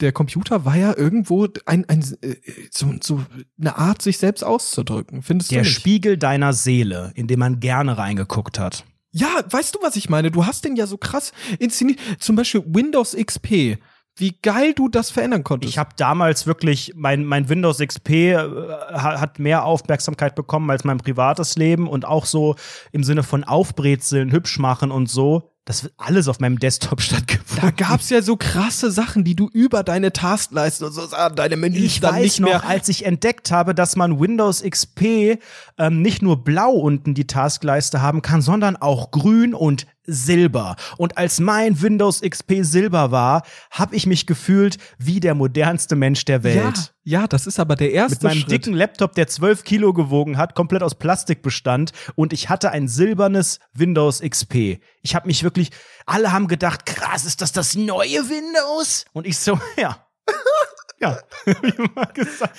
der Computer war ja irgendwo ein, ein äh, so, so eine Art, sich selbst auszudrücken. Findest Der du nicht? Spiegel deiner Seele, in dem man gerne reingeguckt hat. Ja, weißt du, was ich meine? Du hast den ja so krass inszeniert. Zum Beispiel Windows XP. Wie geil du das verändern konntest. Ich habe damals wirklich, mein, mein Windows XP äh, ha- hat mehr Aufmerksamkeit bekommen als mein privates Leben und auch so im Sinne von Aufbrezeln, hübsch machen und so. Das wird alles auf meinem Desktop stattgefunden. da gab's ja so krasse Sachen, die du über deine Taskleisten und so, ah, deine Menüs Ich dann weiß nicht noch, mehr. als ich entdeckt habe, dass man Windows XP ähm, nicht nur blau unten die Taskleiste haben kann, sondern auch grün und Silber. Und als mein Windows XP Silber war, habe ich mich gefühlt wie der modernste Mensch der Welt. Ja, ja, das ist aber der erste Mit meinem Schritt. dicken Laptop, der 12 Kilo gewogen hat, komplett aus Plastik bestand und ich hatte ein silbernes Windows XP. Ich habe mich wirklich, alle haben gedacht, krass, ist das das neue Windows? Und ich so, ja. ja, wie immer gesagt.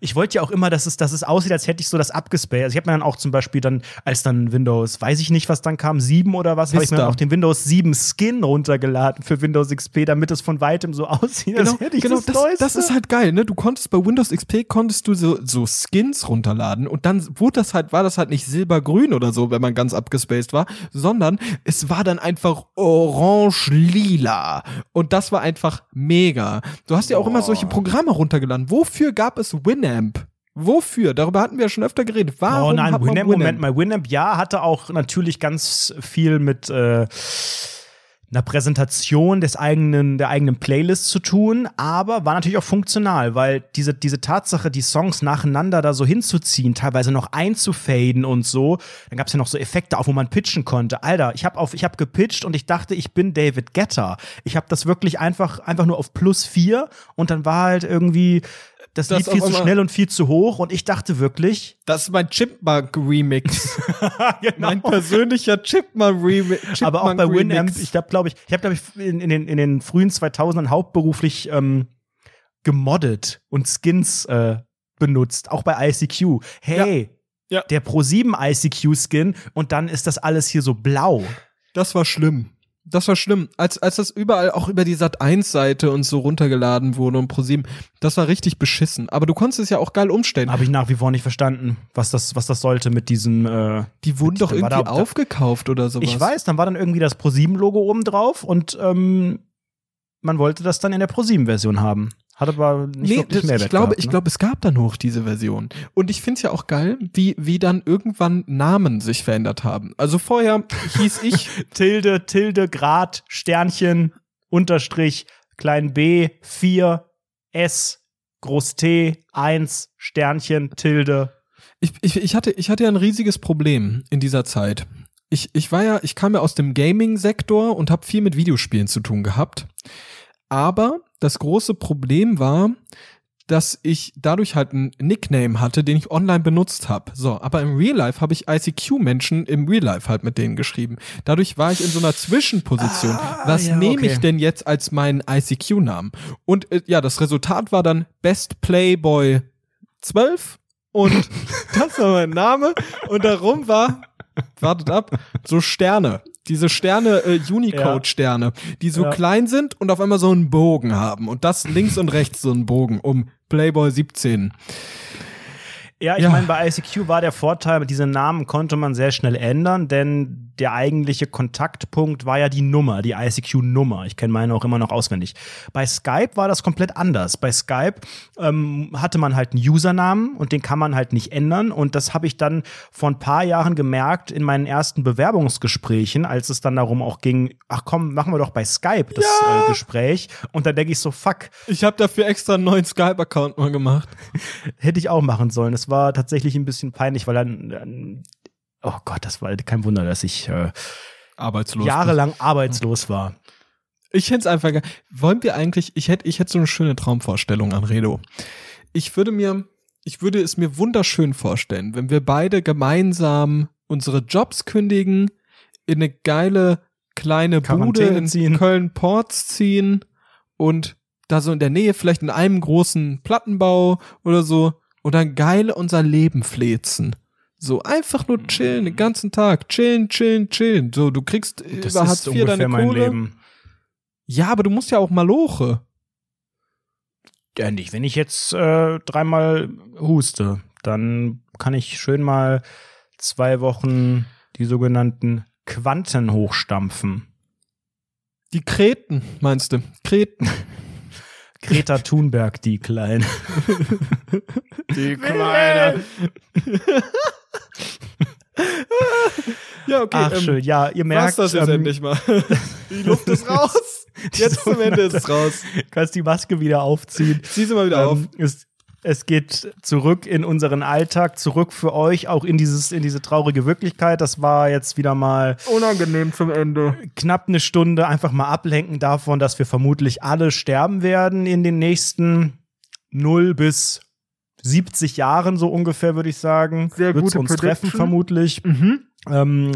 Ich wollte ja auch immer, dass es, dass es aussieht, als hätte ich so das abgespaced. Also ich habe mir dann auch zum Beispiel dann, als dann Windows, weiß ich nicht, was dann kam, 7 oder was, habe ich mir dann auch den Windows 7 Skin runtergeladen für Windows XP, damit es von weitem so aussieht, Genau, als hätte ich genau das, das, das ist halt geil, ne? Du konntest bei Windows XP konntest du so, so Skins runterladen und dann wurde das halt, war das halt nicht silbergrün oder so, wenn man ganz abgespaced war, sondern es war dann einfach orange-lila. Und das war einfach mega. Du hast ja auch immer solche Programme runtergeladen. Wofür gab es Winamp? Wofür? Darüber hatten wir ja schon öfter geredet. Warum oh nein, hat man Winamp, Winamp? Moment mal, Winamp, ja, hatte auch natürlich ganz viel mit äh, einer Präsentation des eigenen, der eigenen Playlist zu tun, aber war natürlich auch funktional, weil diese, diese Tatsache, die Songs nacheinander da so hinzuziehen, teilweise noch einzufaden und so, dann gab's ja noch so Effekte, auch wo man pitchen konnte. Alter, ich habe auf, ich habe gepitcht und ich dachte, ich bin David Getter. Ich habe das wirklich einfach, einfach nur auf plus vier und dann war halt irgendwie das, Das Lied viel zu schnell und viel zu hoch und ich dachte wirklich, Das ist mein Chipmunk-Remix. genau. mein persönlicher Chipmunk-Remix. Aber auch bei Winamp, ich habe, glaube ich, ich habe, glaube ich, in, in, den, in den frühen 2000ern hauptberuflich ähm, gemoddet und Skins äh, benutzt, auch bei ICQ. Hey, Ja. der Pro7 ICQ-Skin und dann ist das alles hier so blau. Das war schlimm. Das war schlimm. Als, als das überall auch über die Sat1-Seite und so runtergeladen wurde und ProSieben, das war richtig beschissen. Aber du konntest es ja auch geil umstellen. Habe ich nach wie vor nicht verstanden, was das, was das sollte mit diesem. Äh, die wurden doch irgendwie da- aufgekauft oder sowas. ich weiß, dann war dann irgendwie das Pro7-Logo oben drauf und ähm, man wollte das dann in der Pro7-Version haben. Hat aber nicht Nee, wirklich das, Mehrwert ich glaube, gehabt, ich ne? glaube, es gab dann hoch diese Version. Und ich finde es ja auch geil, wie, wie dann irgendwann Namen sich verändert haben. Also vorher hieß ich Tilde, Tilde, Grad, Sternchen, Unterstrich, klein b, 4, S, Groß T, 1, Sternchen, Tilde. Ich, ich, ich, hatte, ich hatte ja ein riesiges Problem in dieser Zeit. Ich, ich war ja, ich kam ja aus dem Gaming-Sektor und habe viel mit Videospielen zu tun gehabt. Aber das große Problem war, dass ich dadurch halt einen Nickname hatte, den ich online benutzt habe. So, aber im Real Life habe ich ICQ-Menschen im Real Life halt mit denen geschrieben. Dadurch war ich in so einer Zwischenposition. Ah, Was ja, nehme okay. ich denn jetzt als meinen ICQ-Namen? Und äh, ja, das Resultat war dann Best Playboy 12 und das war mein Name und darum war, wartet ab, so Sterne. Diese Sterne, äh, Unicode-Sterne, die so Ja. klein sind und auf einmal so einen Bogen haben. Und das links und rechts so einen Bogen um Playboy 17. Ja, ich Ja. meine, bei ICQ war der Vorteil, diese Namen konnte man sehr schnell ändern, denn der eigentliche Kontaktpunkt war ja die Nummer, die ICQ-Nummer. Ich kenne meine auch immer noch auswendig. Bei Skype war das komplett anders. Bei Skype ähm, hatte man halt einen Usernamen und den kann man halt nicht ändern. Und das habe ich dann vor ein paar Jahren gemerkt in meinen ersten Bewerbungsgesprächen, als es dann darum auch ging, ach komm, machen wir doch bei Skype das äh, Gespräch. Und da denke ich so, fuck, Ich habe dafür extra einen neuen Skype-Account mal gemacht. Hätte ich auch machen sollen. Es war tatsächlich ein bisschen peinlich, weil dann, dann oh Gott, das war kein Wunder, dass ich äh, Arbeitslos. jahrelang arbeitslos war. Ich hätte es einfach ge- Wollen wir eigentlich, ich hätte ich hätte so eine schöne Traumvorstellung an Redo. Ich würde mir, ich würde es mir wunderschön vorstellen, wenn wir beide gemeinsam unsere Jobs kündigen, in eine geile kleine Bude Quarantäne in ziehen. Köln-Ports ziehen und da so in der Nähe vielleicht in einem großen Plattenbau oder so und dann geil unser Leben flezen. So einfach nur chillen den ganzen Tag. Chillen, chillen, chillen. So, du kriegst Das über Hartz IV ungefähr deine mein Kohle. Leben. Ja, aber du musst ja auch Maloche. Ja, nicht. Wenn ich jetzt äh, dreimal huste, dann kann ich schön mal zwei Wochen die sogenannten Quanten hochstampfen. Die Kreten, meinst du? Kreten. Greta Thunberg, die Kleine. Die Kleine. Ja, okay. Ach, ähm, schön. Ja, ihr merkt, das jetzt ähm, endlich mal. Die Luft ist raus. Jetzt zum Ende ist es raus. kannst die Maske wieder aufziehen. Zieh sie mal wieder auf. Ähm, es, geht zurück in unseren Alltag, zurück für euch, auch in dieses, in diese traurige Wirklichkeit. Das war jetzt wieder mal Unangenehm zum Ende. knapp eine Stunde einfach mal ablenken davon, dass wir vermutlich alle sterben werden in den nächsten 0 bis 70 Jahren, so ungefähr, würde ich sagen. Sehr Wird's gute uns treffen, Prediction. vermutlich. Mhm. Ähm,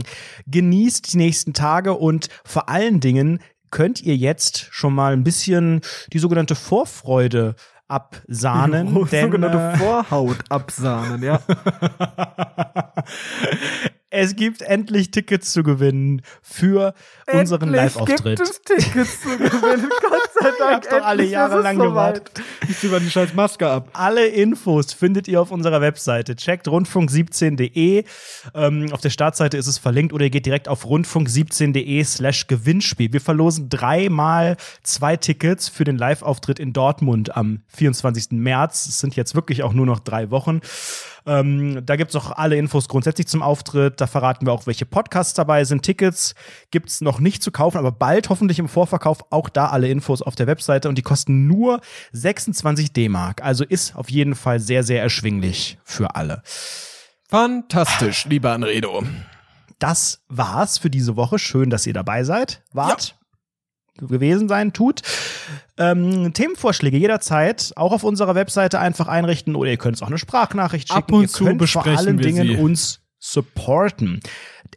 genießt die nächsten Tage und vor allen Dingen könnt ihr jetzt schon mal ein bisschen die sogenannte Vorfreude absahnen. denn, Sogenannte äh, Vorhaut absahnen, ja. es gibt endlich Tickets zu gewinnen für unseren Endlich Live-Auftritt. gibt es Tickets zu gewinnen. Gott sei Dank. habt doch alle endlich Jahre ist es lang soweit. gewartet. Ich zieh mal die scheiß Maske ab. Alle Infos findet ihr auf unserer Webseite. Checkt rundfunk17.de. Ähm, auf der Startseite ist es verlinkt oder ihr geht direkt auf rundfunk17.de slash Gewinnspiel. Wir verlosen dreimal zwei Tickets für den Live-Auftritt in Dortmund am 24. März. Es sind jetzt wirklich auch nur noch drei Wochen. Ähm, da gibt's auch alle Infos grundsätzlich zum Auftritt. Da verraten wir auch, welche Podcasts dabei sind. Tickets gibt's noch nicht zu kaufen, aber bald hoffentlich im Vorverkauf. Auch da alle Infos auf der Webseite und die kosten nur 26 D-Mark. Also ist auf jeden Fall sehr, sehr erschwinglich für alle. Fantastisch, lieber Anredo. Das war's für diese Woche. Schön, dass ihr dabei seid. Wart. Gewesen sein tut. Ähm, Themenvorschläge jederzeit auch auf unserer Webseite einfach einrichten oder ihr könnt es auch eine Sprachnachricht schicken. Ab und ihr zu könnt vor allen Dingen sie. uns supporten.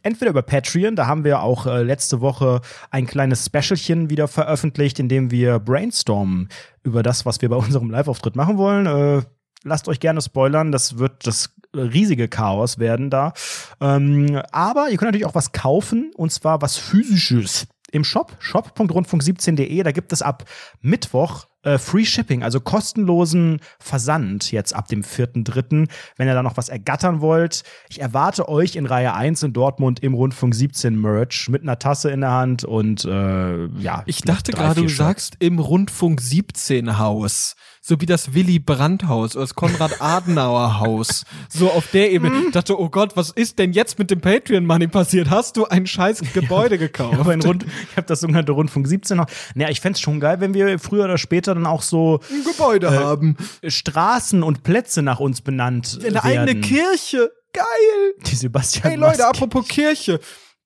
Entweder über Patreon, da haben wir auch äh, letzte Woche ein kleines Specialchen wieder veröffentlicht, in dem wir brainstormen über das, was wir bei unserem Live-Auftritt machen wollen. Äh, lasst euch gerne spoilern, das wird das riesige Chaos werden da. Ähm, aber ihr könnt natürlich auch was kaufen, und zwar was physisches. Im Shop, shop.rundfunk17.de, da gibt es ab Mittwoch äh, Free Shipping, also kostenlosen Versand jetzt ab dem 4.3., wenn ihr da noch was ergattern wollt. Ich erwarte euch in Reihe 1 in Dortmund im Rundfunk 17 Merch mit einer Tasse in der Hand und äh, ja. Ich dachte drei, gerade, du Shirts. sagst im Rundfunk 17 Haus. So wie das Willy Brandt Haus oder das Konrad Adenauer Haus. So auf der Ebene. Ich dachte, oh Gott, was ist denn jetzt mit dem Patreon Money passiert? Hast du ein scheiß Gebäude gekauft? Ich habe das sogenannte Rundfunk 17 noch. Naja, ich fänd's schon geil, wenn wir früher oder später dann auch so ein Gebäude haben. Straßen und Plätze nach uns benannt Eine werden. eigene Kirche. Geil. Die Sebastian Hey Leute, apropos Kirche.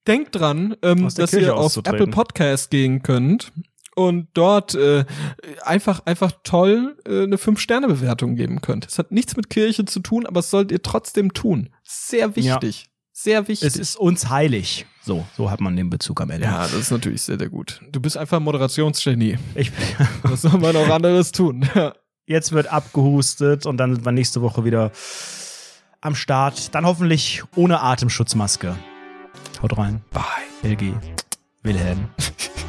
Denkt dran, ähm, dass Kirche ihr auf. Apple Podcast gehen könnt und dort äh, einfach einfach toll äh, eine 5-Sterne-Bewertung geben könnt. Es hat nichts mit Kirche zu tun, aber es sollt ihr trotzdem tun. Sehr wichtig. Sehr wichtig. Es ist uns heilig. So, so hat man den Bezug am Ende. ja, das ist natürlich sehr, sehr gut. Du bist einfach ein Moderationsgenie. Ich, Was soll man auch anderes tun? Ja. jetzt wird abgehustet und dann sind wir nächste Woche wieder am Start. Dann hoffentlich ohne Atemschutzmaske. Haut rein. Bye. LG. Wilhelm.